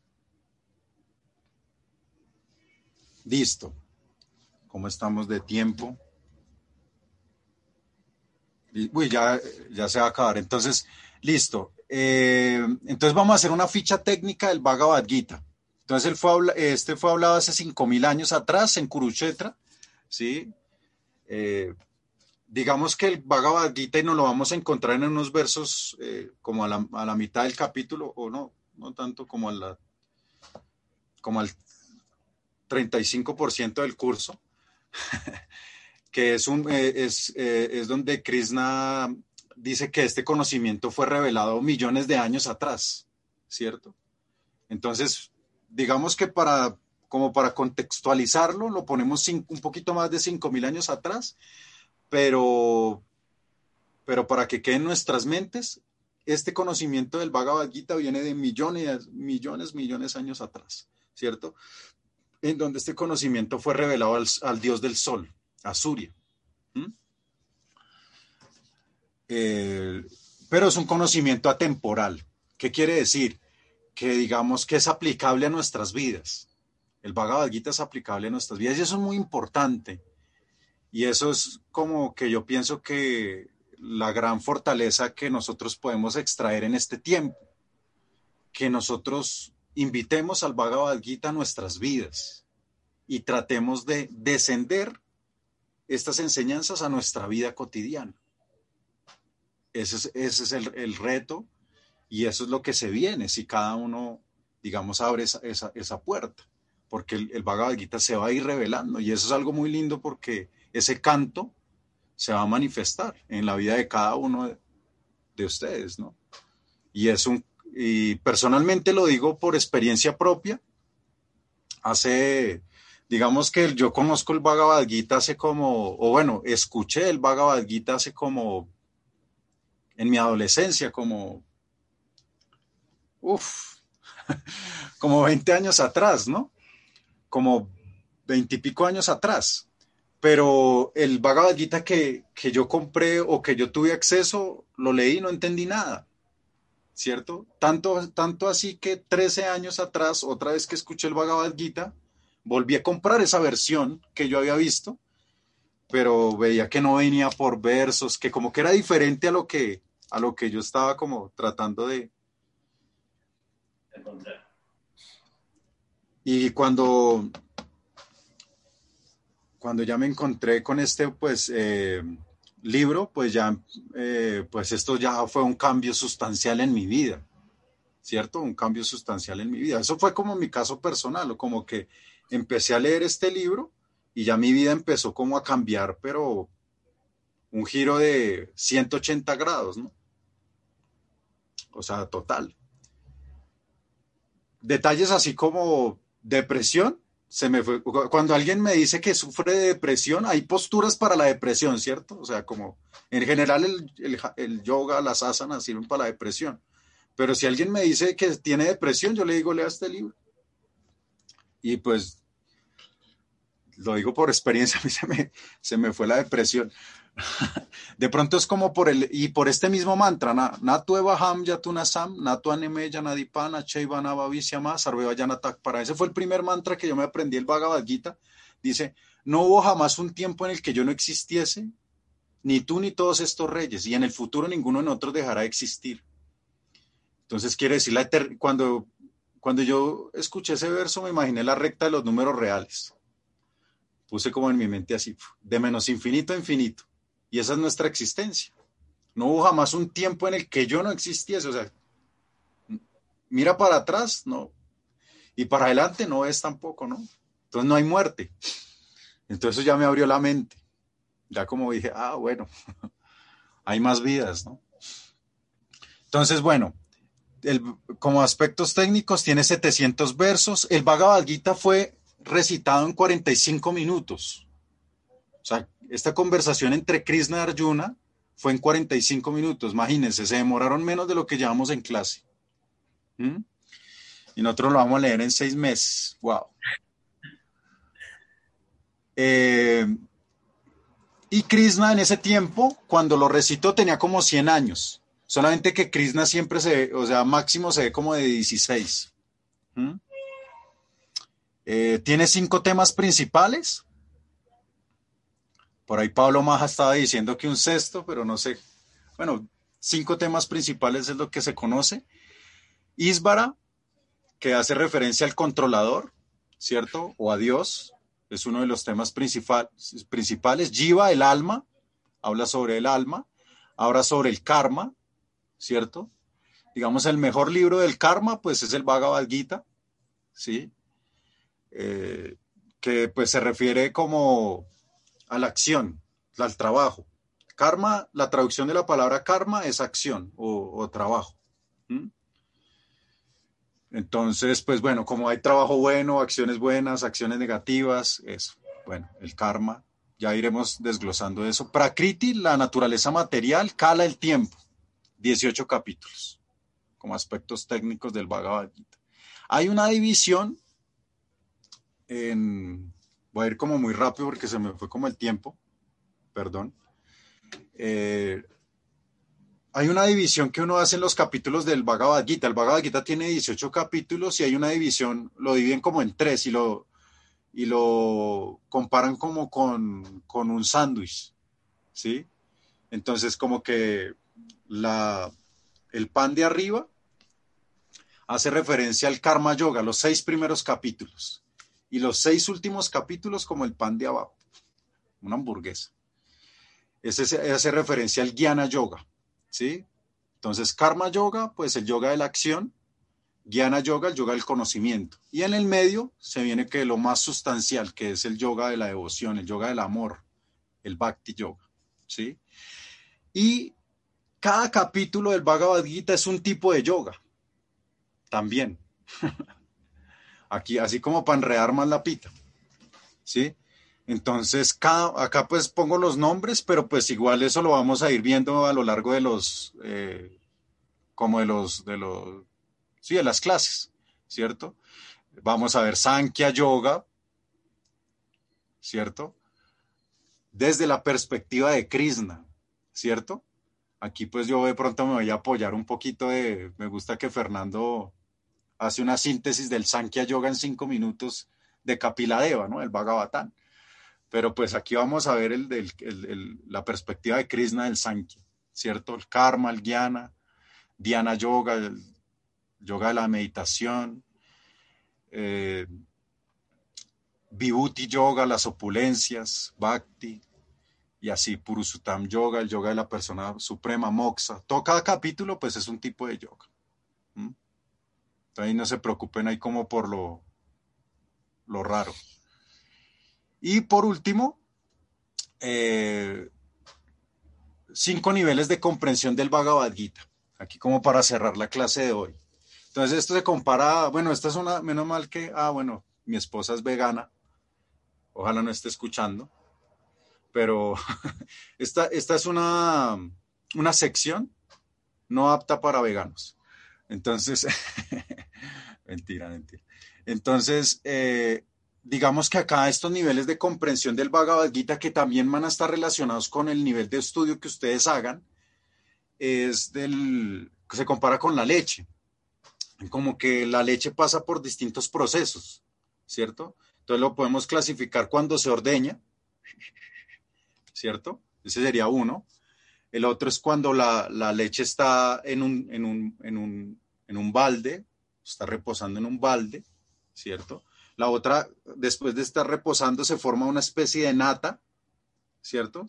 Listo. ¿Cómo estamos de tiempo? Uy, ya, ya se va a acabar. Entonces, listo. Eh, entonces vamos a hacer una ficha técnica del Bhagavad Gita. Entonces él fue, este fue hablado hace 5.000 años atrás en Kurukshetra, ¿sí? Eh, digamos que el Bhagavad Gita y nos lo vamos a encontrar en unos versos eh, como a la, mitad del capítulo, o no, no tanto como, a la, como al 35% del curso, que es, un, es, es donde Krishna dice que este conocimiento fue revelado millones de años atrás, ¿cierto? Entonces, digamos que para, como para contextualizarlo, lo ponemos un poquito más de 5.000 años atrás, pero, pero para que quede en nuestras mentes, este conocimiento del Bhagavad Gita viene de millones, millones, millones de años atrás, ¿cierto? En donde este conocimiento fue revelado al, dios del sol, a Surya. Eh, pero es un conocimiento atemporal. ¿Qué quiere decir? Que digamos que es aplicable a nuestras vidas. El Bhagavad Gita es aplicable a nuestras vidas y eso es muy importante. Y eso es como que yo pienso que la gran fortaleza que nosotros podemos extraer en este tiempo. Que nosotros invitemos al Bhagavad Gita a nuestras vidas y tratemos de descender estas enseñanzas a nuestra vida cotidiana. Ese es, el, reto y eso es lo que se viene si cada uno, digamos, abre esa, puerta, porque el, el se va a ir revelando y eso es algo muy lindo porque ese canto se va a manifestar en la vida de cada uno de, ustedes, ¿no? Y es un, y personalmente lo digo por experiencia propia, hace, digamos que yo conozco el Bhagavad Gita hace como, o bueno, escuché el Bhagavad Gita hace como en mi adolescencia, como, uff, como 20 años atrás, ¿no? Como 20 y pico años atrás. Pero el Bhagavad que, que yo compré o que yo tuve acceso, lo leí no entendí nada. ¿Cierto? Tanto, tanto así que 13 años atrás, otra vez que escuché el Bhagavad volví a comprar esa versión que yo había visto pero veía que no venía por versos, que como que era diferente a lo que, a lo que yo estaba como tratando de... Y cuando, cuando ya me encontré con este, pues, eh, libro, pues ya, eh, pues esto ya fue un cambio sustancial en mi vida, ¿cierto? Un cambio sustancial en mi vida. Eso fue como mi caso personal, o como que empecé a leer este libro y ya mi vida empezó como a cambiar, pero un giro de 180 grados, ¿no? O sea, total. Detalles así como depresión, se me fue. Cuando alguien me dice que sufre de depresión, hay posturas para la depresión, ¿cierto? O sea, como en general el, yoga, las asanas sirven para la depresión. Pero si alguien me dice que tiene depresión, yo le digo, lea este libro. Y pues, lo digo por experiencia, a mí se me, se me fue la depresión. De pronto es como por el, y por este mismo mantra, Natu Evaham Yatunasam, Natu Aneme Yanadipana. Para ese fue el primer mantra que yo me aprendí el Bhagavad Gita. Dice: No hubo jamás un tiempo en el que yo no existiese, ni tú ni todos estos reyes, y en el futuro ninguno de nosotros dejará de existir. Entonces quiere decir, cuando, cuando yo escuché ese verso, me imaginé la recta de los números reales. Puse como en mi mente así, de menos infinito a infinito y esa es nuestra existencia. No hubo jamás un tiempo en el que yo no existiese. O sea, mira para atrás, no. Y para adelante no es tampoco, ¿no? Entonces no hay muerte. Entonces eso ya me abrió la mente. Ya como dije, ah, bueno, hay más vidas, ¿no? Entonces, bueno, como aspectos técnicos tiene 700 versos. El Bhagavad fue recitado en 45 minutos. O sea, esta conversación entre Krishna y Arjuna fue en 45 minutos. Imagínense, se demoraron menos de lo que llevamos en clase. ¿Mm? Y nosotros lo vamos a leer en seis meses. ¡Wow! Eh, y Krishna en ese tiempo, cuando lo recitó, tenía como 100 años. Solamente que Krishna siempre se ve, o sea, máximo se ve como de 16. ¿Mm? Eh, tiene cinco temas principales. Por ahí Pablo Maja estaba diciendo que un sexto, pero no sé. Bueno, cinco temas principales es lo que se conoce. Isbara, que hace referencia al controlador, ¿cierto? O a Dios, es uno de los temas principales. Jiva, el alma, habla sobre el alma. Habla sobre el karma, ¿cierto? Digamos, el mejor libro del karma, pues es el Bhagavad Gita, ¿sí? Eh, que pues se refiere como a la acción, al trabajo. Karma, la traducción de la palabra karma es acción o, trabajo. Entonces, pues bueno, como hay trabajo bueno, acciones buenas, acciones negativas, eso. Bueno, el karma, ya iremos desglosando eso. Prakriti, la naturaleza material, cala el tiempo. 18 capítulos, como aspectos técnicos del Bhagavad Gita. Hay una división en Voy a ir como muy rápido porque se me fue como el tiempo. Perdón. Eh, hay una división que uno hace en los capítulos del Bhagavad Gita. El Bhagavad Gita tiene 18 capítulos y hay una división, lo dividen como en tres y lo, y lo comparan como con, con un sándwich. ¿Sí? Entonces, como que la, el pan de arriba hace referencia al Karma Yoga, los seis primeros capítulos y los seis últimos capítulos como el pan de abajo, una hamburguesa. Ese hace referencia al Jnana Yoga, ¿sí? Entonces, Karma Yoga, pues el yoga de la acción, Jnana Yoga, el yoga del conocimiento. Y en el medio se viene que lo más sustancial, que es el yoga de la devoción, el yoga del amor, el Bhakti Yoga, ¿sí? Y cada capítulo del Bhagavad Gita es un tipo de yoga, también. aquí, así como para enredar más la pita. ¿Sí? Entonces, acá pues pongo los nombres, pero pues igual eso lo vamos a ir viendo a lo largo de los, eh, como de los, de los, sí, de las clases, ¿cierto? Vamos a ver Sankhya Yoga, ¿cierto? Desde la perspectiva de Krishna, ¿cierto? Aquí pues yo de pronto me voy a apoyar un poquito de, me gusta que Fernando hace una síntesis del Sankhya Yoga en cinco minutos de Kapiladeva, ¿no? El Bhagavatam. Pero pues aquí vamos a ver el, la perspectiva de Krishna del Sankhya, ¿cierto? El karma, el jnana, dhyana yoga, el yoga de la meditación, eh, Vibhuti Yoga, las opulencias, Bhakti, y así Purusuttam Yoga, el yoga de la persona suprema, Moksha. Todo cada capítulo pues es un tipo de yoga. Entonces no se preocupen ahí como por lo, lo raro. Y por último, eh, cinco niveles de comprensión del Bhagavad Gita. Aquí como para cerrar la clase de hoy. Entonces esto se compara, bueno, esta es una, menos mal que, ah, bueno, mi esposa es vegana. Ojalá no esté escuchando pero esta, esta es una, una sección no apta para veganos. Entonces, mentira, mentira. Entonces, eh, digamos que acá estos niveles de comprensión del Bhagavad que también van a estar relacionados con el nivel de estudio que ustedes hagan, es del, se compara con la leche. Como que la leche pasa por distintos procesos, ¿cierto? Entonces lo podemos clasificar cuando se ordeña, ¿cierto? Ese sería uno. El otro es cuando la, leche está en un, en, un, en, un, en un balde, está reposando en un balde, ¿cierto? La otra, después de estar reposando, se forma una especie de nata, ¿cierto?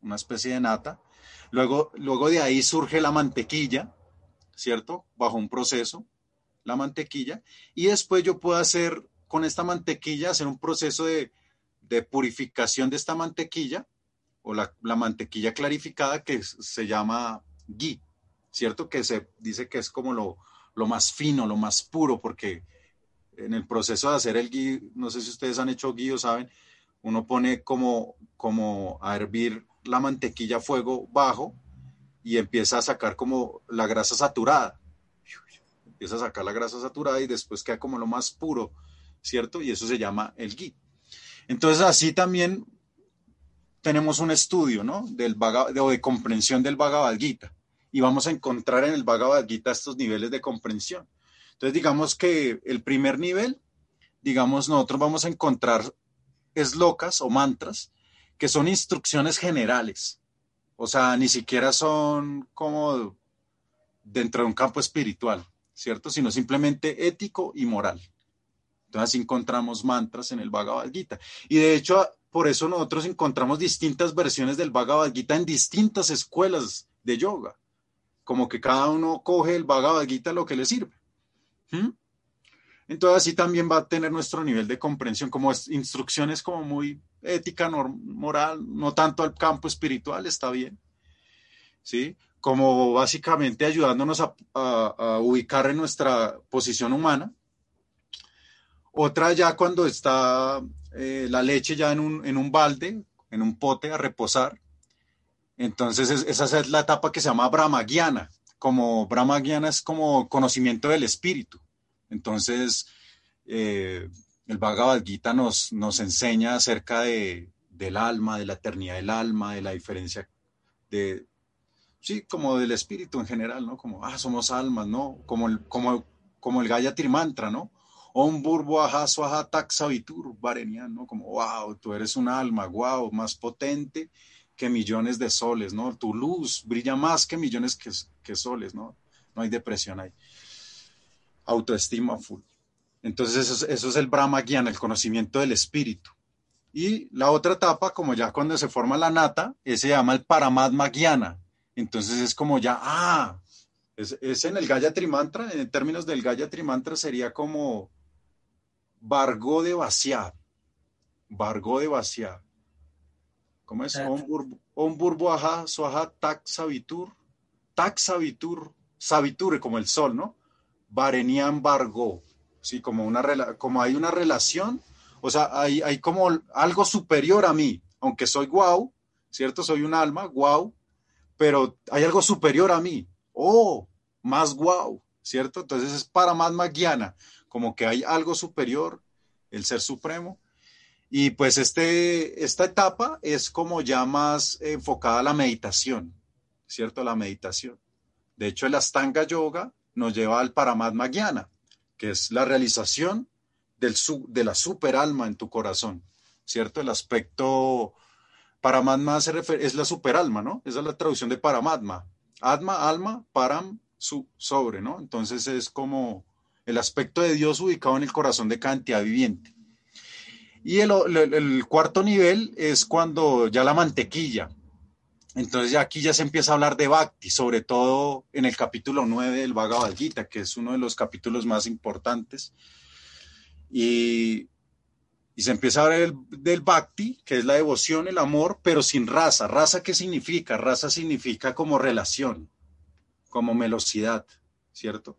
una especie de nata. Luego, luego de ahí surge la mantequilla, ¿cierto? Bajo un proceso, la mantequilla. Y después yo puedo hacer con esta mantequilla, hacer un proceso de, de purificación de esta mantequilla o la, mantequilla clarificada que se llama ghee, ¿cierto? Que se dice que es como lo, lo, más fino, lo más puro, porque en el proceso de hacer el ghee, no sé si ustedes han hecho ghee o saben, uno pone como, como a hervir la mantequilla a fuego bajo y empieza a sacar como la grasa saturada. Empieza a sacar la grasa saturada y después queda como lo más puro, ¿cierto? Y eso se llama el ghee. Entonces, así también tenemos un estudio, ¿no? De, o de comprensión del Bhagavad. Y vamos a encontrar en el Bhagavad Gita estos niveles de comprensión. Entonces, digamos que el primer nivel, digamos, nosotros vamos a encontrar eslocas o mantras que son instrucciones generales. O sea, ni siquiera son como dentro de un campo espiritual, ¿cierto? Sino simplemente ético y moral. Entonces encontramos mantras en el Bhagavad Gita. Y de hecho, por eso nosotros encontramos distintas versiones del Bhagavad Gita en distintas escuelas de yoga. Como que cada uno coge el Bhagavad Gita lo que le sirve. Entonces así también va a tener nuestro nivel de comprensión, como instrucciones como muy ética, moral, no tanto al campo espiritual, está bien. ¿Sí? Como básicamente ayudándonos a ubicar en nuestra posición humana otra ya cuando está eh, la leche ya en un, en un balde, en un pote a reposar. Entonces esa es la etapa que se llama Brahmagyana. Como Brahmagyana es como conocimiento del espíritu. Entonces eh, el Bhagavad Gita nos, nos enseña acerca de, del alma, de la eternidad del alma, de la diferencia de, sí, como del espíritu en general, ¿no? Como, ah, somos almas, ¿no? Como el, como, como el Gayatri Mantra, ¿no? Om Burbo Aja Swaha Taxavitur Barenian, ¿no? Como, wow, tú eres un alma, wow, más potente que millones de soles, ¿no? Tu luz brilla más que millones que, soles, ¿no? No hay depresión ahí. Autoestima full. Entonces, eso, es el Brahma Gyana, el conocimiento del espíritu. Y la otra etapa, como ya cuando se forma la nata, ese se llama el Paramatma Gyana. Entonces es como ya, ah, es, es en el Gayatri Mantra, en términos del Gayatri Mantra sería como Vargó de vaciar. Vargó de vaciar. ¿Cómo es? Un burbo ajá, soaja, tac sabitur. Tac sabitur, sabiture, como el sol, ¿no? Varenian vargó. Sí, como, una, como hay una relación, o sea, hay, hay como algo superior a mí, aunque soy guau, ¿cierto? Soy un alma, guau, pero hay algo superior a mí. Oh, más guau, ¿cierto? Entonces es para más magiana como que hay algo superior, el ser supremo. Y pues este, esta etapa es como ya más enfocada a la meditación, ¿cierto? La meditación. De hecho, el Astanga Yoga nos lleva al Paramatma Gyana, que es la realización del, de la superalma en tu corazón, ¿cierto? El aspecto Paramatma se refiere, es la superalma, ¿no? Esa es la traducción de Paramatma. Atma, alma, param, su, sobre, ¿no? Entonces es como el aspecto de Dios ubicado en el corazón de cada viviente. Y el, cuarto nivel es cuando ya la mantequilla. Entonces ya aquí ya se empieza a hablar de Bhakti, sobre todo en el capítulo 9 del Bhagavad Gita, que es uno de los capítulos más importantes. Y, y se empieza a hablar del, del Bhakti, que es la devoción, el amor, pero sin raza. ¿Raza qué significa? Raza significa como relación, como melosidad, ¿cierto?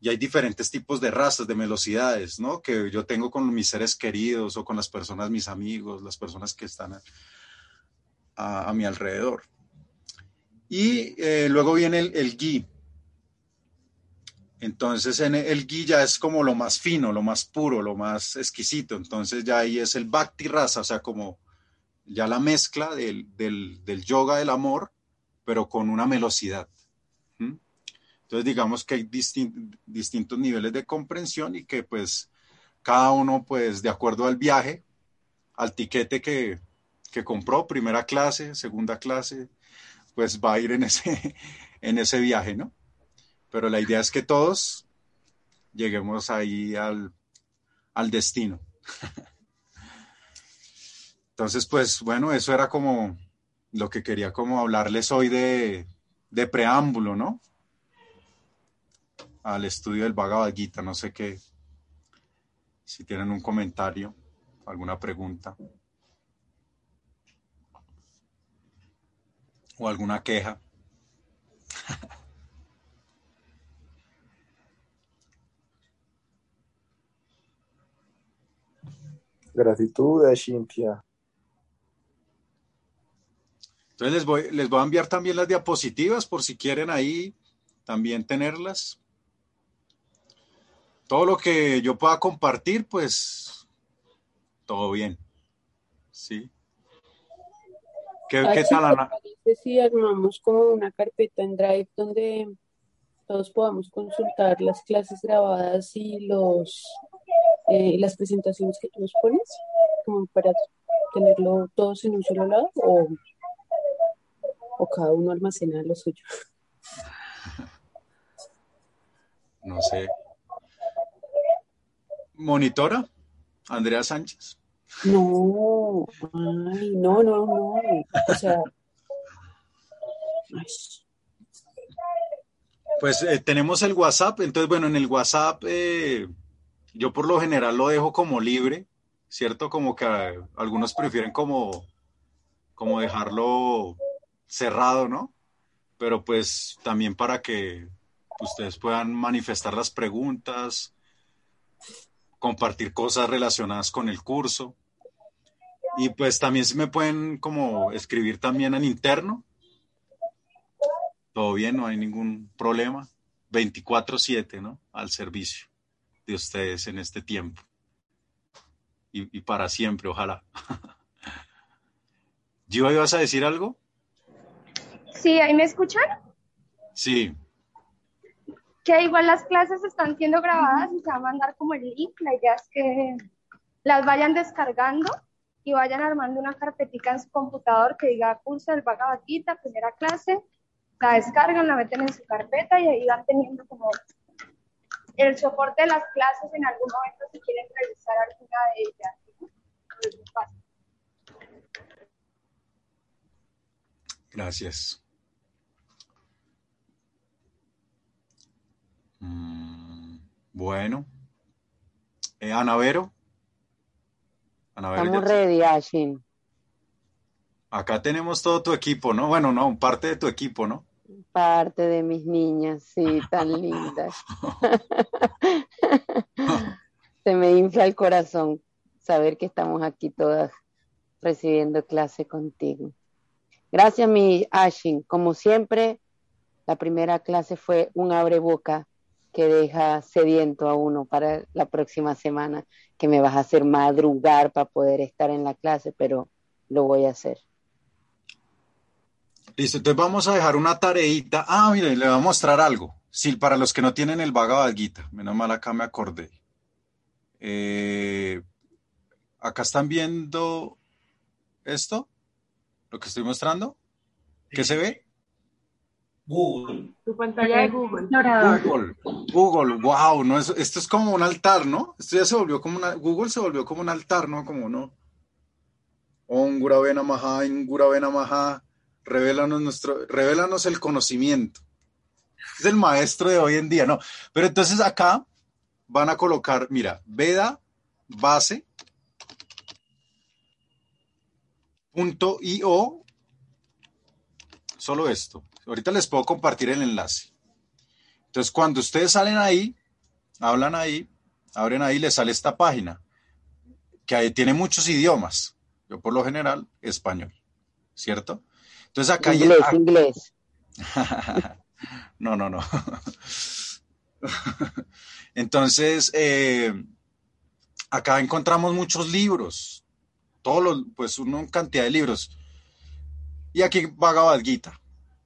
Y hay diferentes tipos de razas, de velocidades, ¿no? Que yo tengo con mis seres queridos o con las personas, mis amigos, las personas que están a, mi alrededor. Y eh, luego viene el, el. Entonces en el gui ya es como lo más fino, lo más puro, lo más exquisito. Entonces ya ahí es el bhakti rasa, o sea, como ya la mezcla del, del, del yoga del amor, pero con una velocidad. Entonces digamos que hay distin- distintos niveles de comprensión y que pues cada uno pues de acuerdo al viaje, al tiquete que, que compró, primera clase, segunda clase, pues va a ir en ese, en ese viaje, ¿no? Pero la idea es que todos lleguemos ahí al, al destino. Entonces, pues bueno, eso era como lo que quería como hablarles hoy de, de preámbulo, ¿no? Al estudio del Bhagavad Gita. No sé qué, si tienen un comentario, alguna pregunta o alguna queja. Gratitud a Shintia. Entonces les voy, les voy a enviar también las diapositivas por si quieren ahí también tenerlas. Todo lo que yo pueda compartir, pues todo bien. ¿Sí? ¿Qué, qué tal, ¿te Ana? parece si armamos como una carpeta en Drive donde todos podamos consultar las clases grabadas y los eh, las presentaciones que tú nos pones, como para tenerlo todos en un solo lado o, o cada uno almacena lo suyo? No sé. ¿Monitora? Andrea Sánchez. No, ay, no, no, no. O sea, ay, Pues eh, tenemos el WhatsApp, entonces bueno, en el WhatsApp eh, yo por lo general lo dejo como libre, ¿cierto? Como que eh, algunos prefieren como, como dejarlo cerrado, ¿no? Pero pues también para que ustedes puedan manifestar las preguntas, compartir cosas relacionadas con el curso. Y pues también se me pueden como escribir también en interno. Todo bien, no hay ningún problema. 24/7, ¿no? Al servicio de ustedes en este tiempo. Y, y para siempre, ojalá. Gio, ¿ibas a decir algo? Sí, ahí me escuchan. Sí. Que igual las clases están siendo grabadas y se va a mandar como el link. La idea es que las vayan descargando y vayan armando una carpetica en su computador que diga curso del Bhagavad Gita, primera clase. La descargan, la meten en su carpeta y ahí van teniendo como el soporte de las clases en algún momento si quieren revisar alguna de ellas. Gracias. Mm, bueno. Eh, Ana Vero. Ana Vero, Estamos ready, Ashin. acá tenemos todo tu equipo, ¿no? Bueno, no, parte de tu equipo, ¿no? Parte de mis niñas, sí, tan lindas. Se me infla el corazón saber que estamos aquí todas recibiendo clase contigo. Gracias, mi Ashin. Como siempre, la primera clase fue un abre boca que deja sediento a uno para la próxima semana, que me vas a hacer madrugar para poder estar en la clase, pero lo voy a hacer. Listo, entonces vamos a dejar una tareita. Ah, mire, le voy a mostrar algo. Sí, para los que no tienen el Bhagavad Gita, menos mal acá me acordé. Eh, acá están viendo esto, lo que estoy mostrando. ¿Qué se ve? Google. Tu pantalla de Google. Google, Google, wow, no, esto es como un altar, ¿no? Esto ya se volvió como una, Google se volvió como un altar, ¿no? Como no. Om Guravena Maha, Guravena Maha, revélanos nuestro, revélanos el conocimiento. Es el maestro de hoy en día, ¿no? Pero entonces acá van a colocar, mira, Veda, base, punto io, solo esto. Ahorita les puedo compartir el enlace. Entonces, cuando ustedes salen ahí, hablan ahí, abren ahí, les sale esta página, que ahí tiene muchos idiomas. Yo por lo general, español, ¿cierto? Entonces acá Inglés, hay... inglés. no, no, no. Entonces, eh, acá encontramos muchos libros, todos los, pues una cantidad de libros. Y aquí Bhagavad Gita,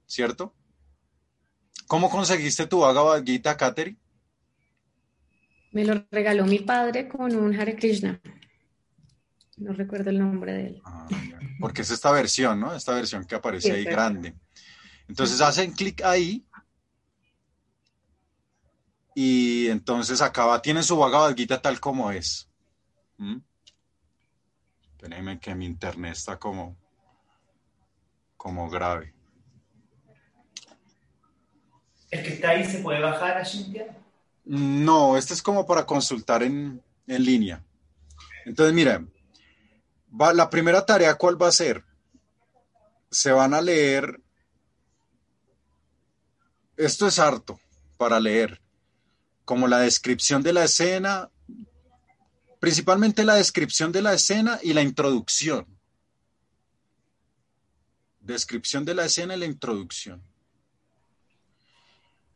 ¿cierto? ¿Cómo conseguiste tu Bhagavad Gita, Kateri? Me lo regaló mi padre con un Hare Krishna. No recuerdo el nombre de él. Ah. Porque es esta versión, ¿no? Esta versión que aparece Sí, ahí grande. Entonces hacen clic ahí y entonces acaba, tienen su Bhagavad Gita tal como es. ¿Mm? Espérenme que mi internet está como, como grave. ¿El que está ahí se puede bajar a Cintia? No, este es como para consultar en, en línea. Entonces, mira, va, la primera tarea, ¿cuál va a ser? Se van a leer. Esto es harto para leer, como la descripción de la escena, principalmente la descripción de la escena y la introducción. Descripción de la escena y la introducción.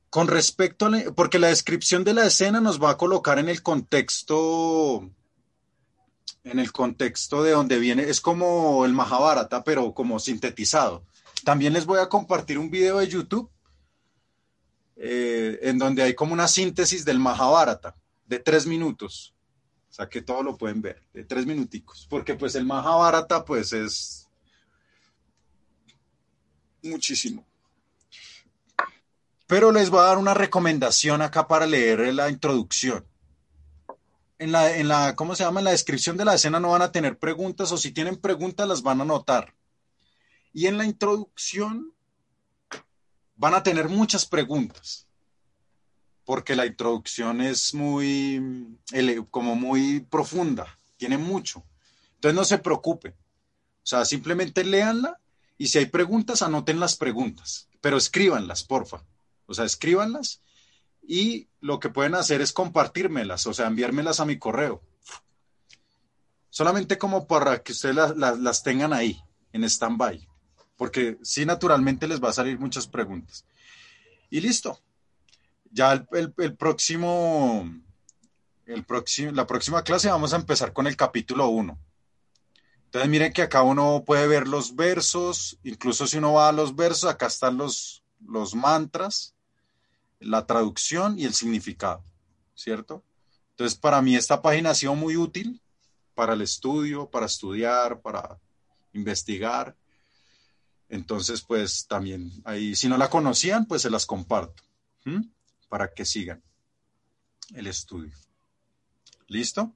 Con respecto a porque la descripción de la escena nos va a colocar en el contexto, en el contexto de donde viene, es como el Mahabharata, pero como sintetizado. También les voy a compartir un video de YouTube eh, en donde hay como una síntesis del Mahabharata de tres minutos. O sea que todo lo pueden ver, de tres minuticos. Porque pues el Mahabharata pues es muchísimo. Pero les voy a dar una recomendación acá para leer la introducción. En la, en la, ¿cómo se llama? En la descripción de la escena no van a tener preguntas o si tienen preguntas las van a anotar. Y en la introducción van a tener muchas preguntas. Porque la introducción es muy, como muy profunda, tiene mucho. Entonces no se preocupen. O sea, simplemente léanla y si hay preguntas, anoten las preguntas, pero escríbanlas, porfa. O sea, escríbanlas y lo que pueden hacer es compartírmelas, o sea, enviármelas a mi correo. Solamente como para que ustedes las, tengan ahí, en stand-by, porque sí, naturalmente les va a salir muchas preguntas. Y listo. Ya el próximo, el próximo, la próxima clase vamos a empezar con el capítulo 1. Entonces miren que acá uno puede ver los versos, incluso si uno va a los versos, acá están los, los mantras, la traducción y el significado, ¿cierto? Entonces para mí esta página ha sido muy útil para el estudio, para estudiar, para investigar. Entonces pues también ahí, si no la conocían, pues se las comparto, para que sigan el estudio. ¿Listo?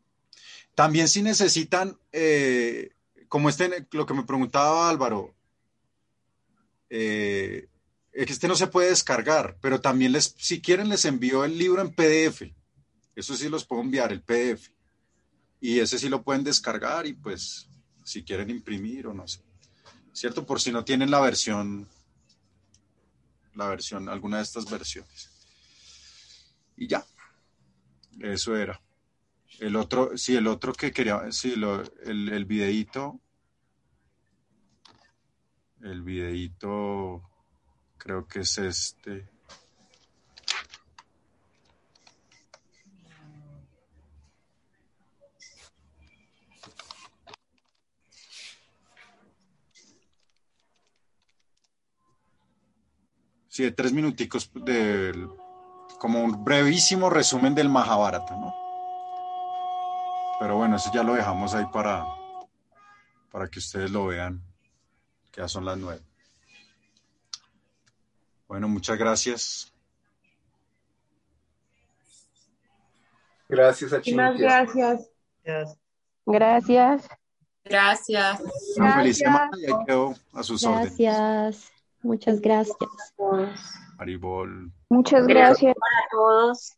También si necesitan, eh, como este, lo que me preguntaba Álvaro, eh, este no se puede descargar, pero también les, si quieren les envío el libro en PDF. Eso sí los puedo enviar, el PDF. Y ese sí lo pueden descargar y pues si quieren imprimir o no sé. ¿Cierto? Por si no tienen la versión, la versión, alguna de estas versiones. Y ya. Eso era. El otro, sí, el otro que quería, sí, lo- el, el videíto, el videíto, creo que es este. Sí, de tres minuticos del, como un brevísimo resumen del Mahabharata, ¿no? Pero bueno, eso ya lo dejamos ahí para, para que ustedes lo vean, que ya son las nueve. Bueno, muchas gracias. Gracias a Muchísimas Chintia. gracias. Gracias. Gracias. Una feliz Gracias. semana y ahí quedo a sus órdenes. Gracias. Muchas gracias. Maribol. Muchas Gracias gracias. para todos.